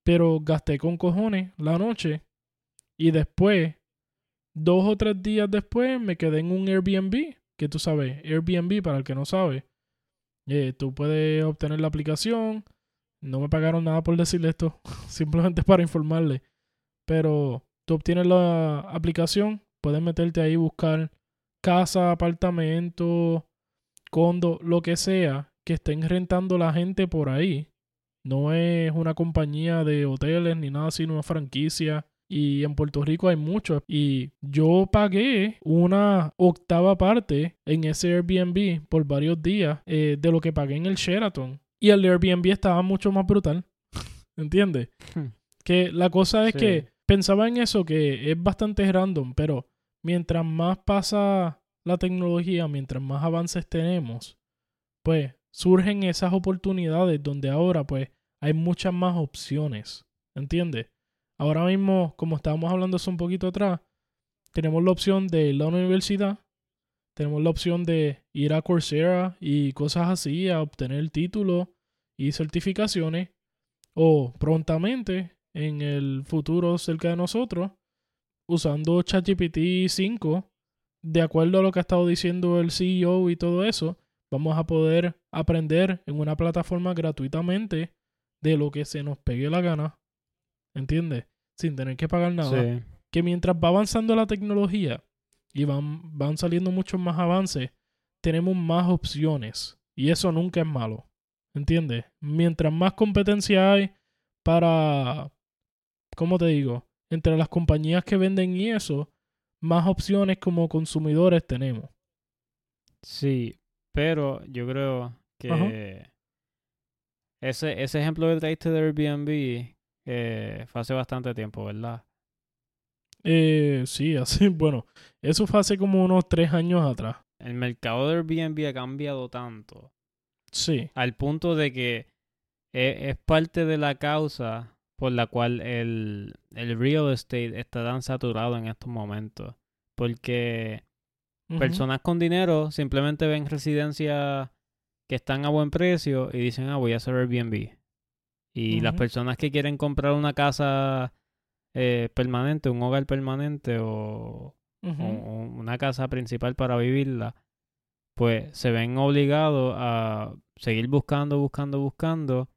Pero gasté con cojones la noche y después, dos o tres días después, me quedé en un Airbnb, que tú sabes, Airbnb, para el que no sabe, eh, tú puedes obtener la aplicación. No me pagaron nada por decirle esto, [laughs] simplemente para informarle. Pero tú obtienes la aplicación, puedes meterte ahí buscar casa, apartamento, condo, lo que sea que estén rentando la gente por ahí. No es una compañía de hoteles ni nada, sino una franquicia. Y en Puerto Rico hay muchos. Y yo pagué una octava parte en ese Airbnb por varios días eh, de lo que pagué en el Sheraton. Y el Airbnb estaba mucho más brutal. [laughs] ¿Entiendes? Hmm. Que la cosa es Sí. que pensaba en eso que es bastante random, pero mientras más pasa la tecnología, mientras más avances tenemos, pues surgen esas oportunidades donde ahora pues hay muchas más opciones, ¿entiendes? Ahora mismo, como estábamos hablando hace un poquito atrás, tenemos la opción de ir a la universidad, tenemos la opción de ir a Coursera y cosas así, a obtener títulos y certificaciones, o prontamente en el futuro cerca de nosotros, usando ChatGPT 5, de acuerdo a lo que ha estado diciendo el CEO y todo eso, vamos a poder aprender en una plataforma gratuitamente de lo que se nos pegue la gana. ¿Entiendes? Sin tener que pagar nada. Sí. Que mientras va avanzando la tecnología y van, van saliendo muchos más avances, tenemos más opciones. Y eso nunca es malo. ¿Entiendes? Mientras más competencia hay para, ¿cómo te digo? Entre las compañías que venden y eso, más opciones como consumidores tenemos. Sí, pero yo creo que Ajá. ese, ese ejemplo que traíste de Airbnb eh, fue hace bastante tiempo, ¿verdad? Eh, sí, así, [laughs] bueno, eso fue hace como unos tres años atrás. El mercado de Airbnb ha cambiado tanto Sí, al punto de que e- es, parte de la causa por la cual el, el real estate está tan saturado en estos momentos. Porque personas con dinero simplemente ven residencias que están a buen precio y dicen, ah, voy a hacer Airbnb. Y las personas que quieren comprar una casa eh, permanente, un hogar permanente o, ujú, o- o una casa principal para vivirla, pues se ven obligados a seguir buscando, buscando, buscando.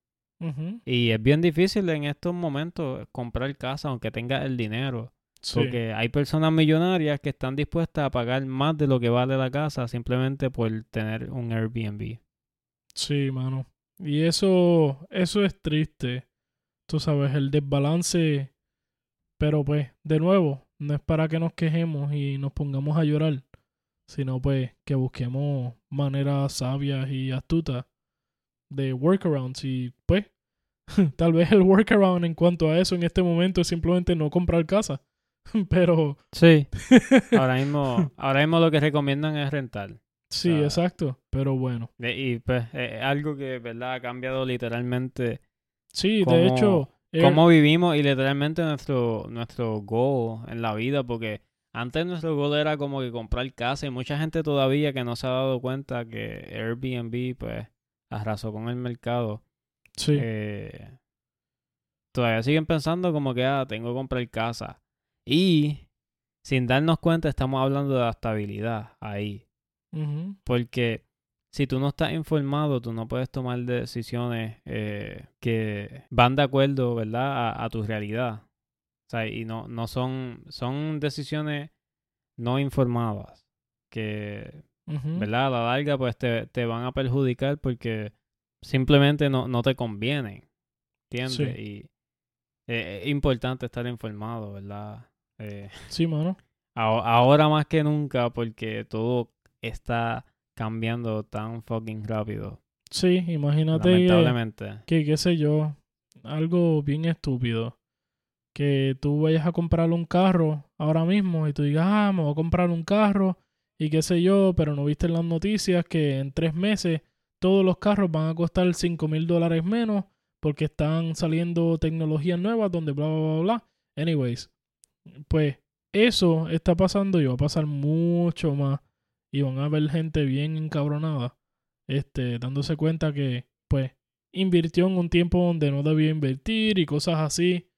Y es bien difícil en estos momentos comprar casa aunque tengas el dinero. Sí. Porque hay personas millonarias que están dispuestas a pagar más de lo que vale la casa simplemente por tener un Airbnb. Sí, mano. Y eso, eso es triste. Tú sabes, el desbalance Pero pues, de nuevo, no es para que nos quejemos y nos pongamos a llorar, sino pues que busquemos maneras sabias y astutas de workarounds y pues [laughs] tal vez el workaround en cuanto a eso en este momento es simplemente no comprar casa. [laughs] Pero sí, [laughs] ahora mismo, ahora mismo lo que recomiendan es rentar. Sí, exacto, pero bueno. Y pues es algo que, ¿verdad? Ha cambiado literalmente. Sí, de hecho. Eh, cómo vivimos y literalmente nuestro, nuestro goal en la vida, porque antes nuestro goal era como que comprar casa y mucha gente todavía que no se ha dado cuenta que Airbnb pues arrasó con el mercado. Sí. Eh, todavía siguen pensando como que ah, tengo que comprar casa. Y sin darnos cuenta estamos hablando de la estabilidad ahí. Porque si tú no estás informado, tú no puedes tomar decisiones eh, que van de acuerdo, ¿verdad? A, tu realidad. O sea, y no, no son, son decisiones no informadas que, ¿verdad? A la larga, pues te, te, van a perjudicar porque simplemente no, no te convienen. ¿Entiendes? Y eh, es importante estar informado, ¿verdad? Eh, sí, mano. [laughs] Ahora más que nunca, porque todo está cambiando tan fucking rápido. Sí, imagínate Lamentablemente. Que, qué sé yo, algo bien estúpido. Que tú vayas a comprar un carro ahora mismo y tú digas, ah, me voy a comprar un carro y qué sé yo, pero no viste en las noticias que en tres meses todos los carros van a costar 5 mil dólares menos porque están saliendo tecnologías nuevas donde bla, bla, bla, bla. Anyways, pues eso está pasando y va a pasar mucho más y van a ver gente bien encabronada, este, dándose cuenta que, pues, invirtió en un tiempo donde no debía invertir y cosas así.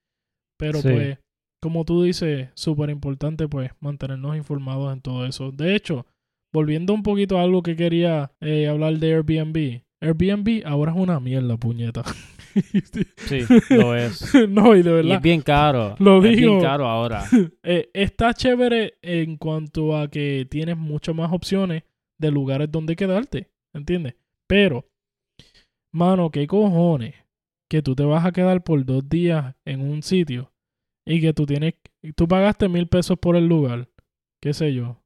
Pero pues, como tú dices, súper importante, pues, mantenernos informados en todo eso. De hecho, volviendo un poquito a algo que quería eh, hablar de Airbnb. Airbnb ahora es una mierda, puñeta. [laughs] sí, [laughs] lo es. no, y de verdad. Y es bien caro. Lo es bien caro ahora. [laughs] Eh, está chévere en cuanto a que tienes muchas más opciones de lugares donde quedarte. ¿Entiendes? Pero, mano, ¿qué cojones? Que tú te vas a quedar por dos días en un sitio y que tú tienes. Tú pagaste mil pesos por el lugar. ¿Qué sé yo?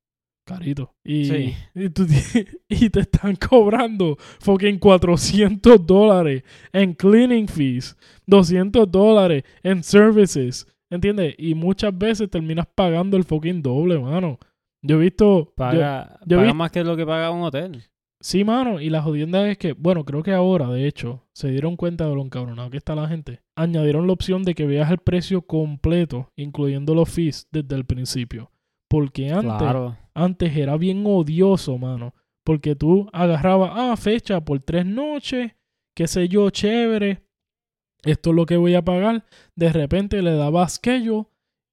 Carito. Y, [laughs] [laughs] y, te están cobrando fucking 400 dólares en cleaning fees, 200 dólares en services, ¿entiendes? Y muchas veces terminas pagando el fucking doble, mano. Yo he visto... Paga, paga más que lo que paga un hotel. Sí, mano, y la jodienda es que, bueno, creo que ahora, de hecho, se dieron cuenta de lo encabronado que está la gente. Añadieron la opción de que veas el precio completo, incluyendo los fees, desde el principio. Porque antes, antes era bien odioso, mano. Porque tú agarrabas, ah, fecha por tres noches, qué sé yo, chévere. Esto es lo que voy a pagar. De repente le dabas yo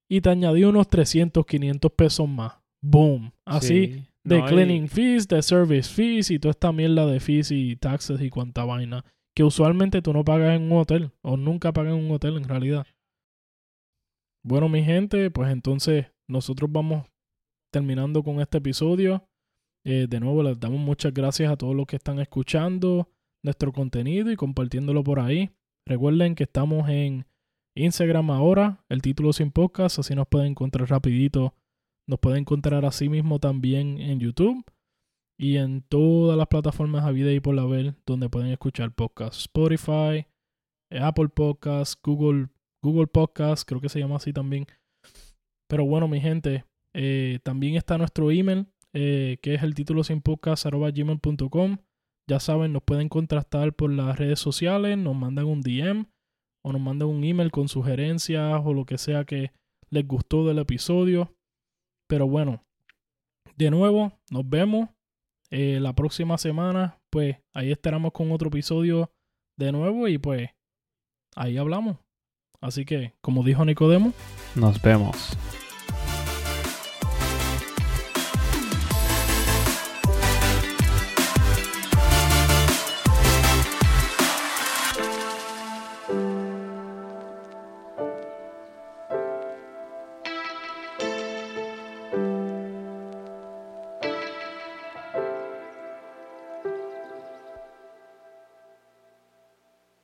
y te añadí unos 300, 500 pesos más. Boom. Así de cleaning fees, de service fees y toda esta mierda de fees y taxes y cuanta vaina. Que usualmente tú no pagas en un hotel. O nunca pagas en un hotel en realidad. Bueno, mi gente, pues entonces nosotros vamos terminando con este episodio. Eh, de nuevo, les damos muchas gracias a todos los que están escuchando nuestro contenido y compartiéndolo por ahí. Recuerden que estamos en Instagram ahora, el título sin podcast, así nos pueden encontrar rapidito. Nos pueden encontrar así mismo también en YouTube y en todas las plataformas a vida y por la ver donde pueden escuchar podcasts. Spotify, Apple Podcasts, Google, Google Podcasts, creo que se llama así también. Pero bueno, mi gente, eh, también está nuestro email, eh, que es el título sin gmail.com. Ya saben, nos pueden contactar por las redes sociales, nos mandan un DM o nos mandan un email con sugerencias o lo que sea que les gustó del episodio. Pero bueno, de nuevo, nos vemos eh, la próxima semana. Pues ahí estaremos con otro episodio de nuevo y pues ahí hablamos. Así que, como dijo Nicodemo, nos vemos.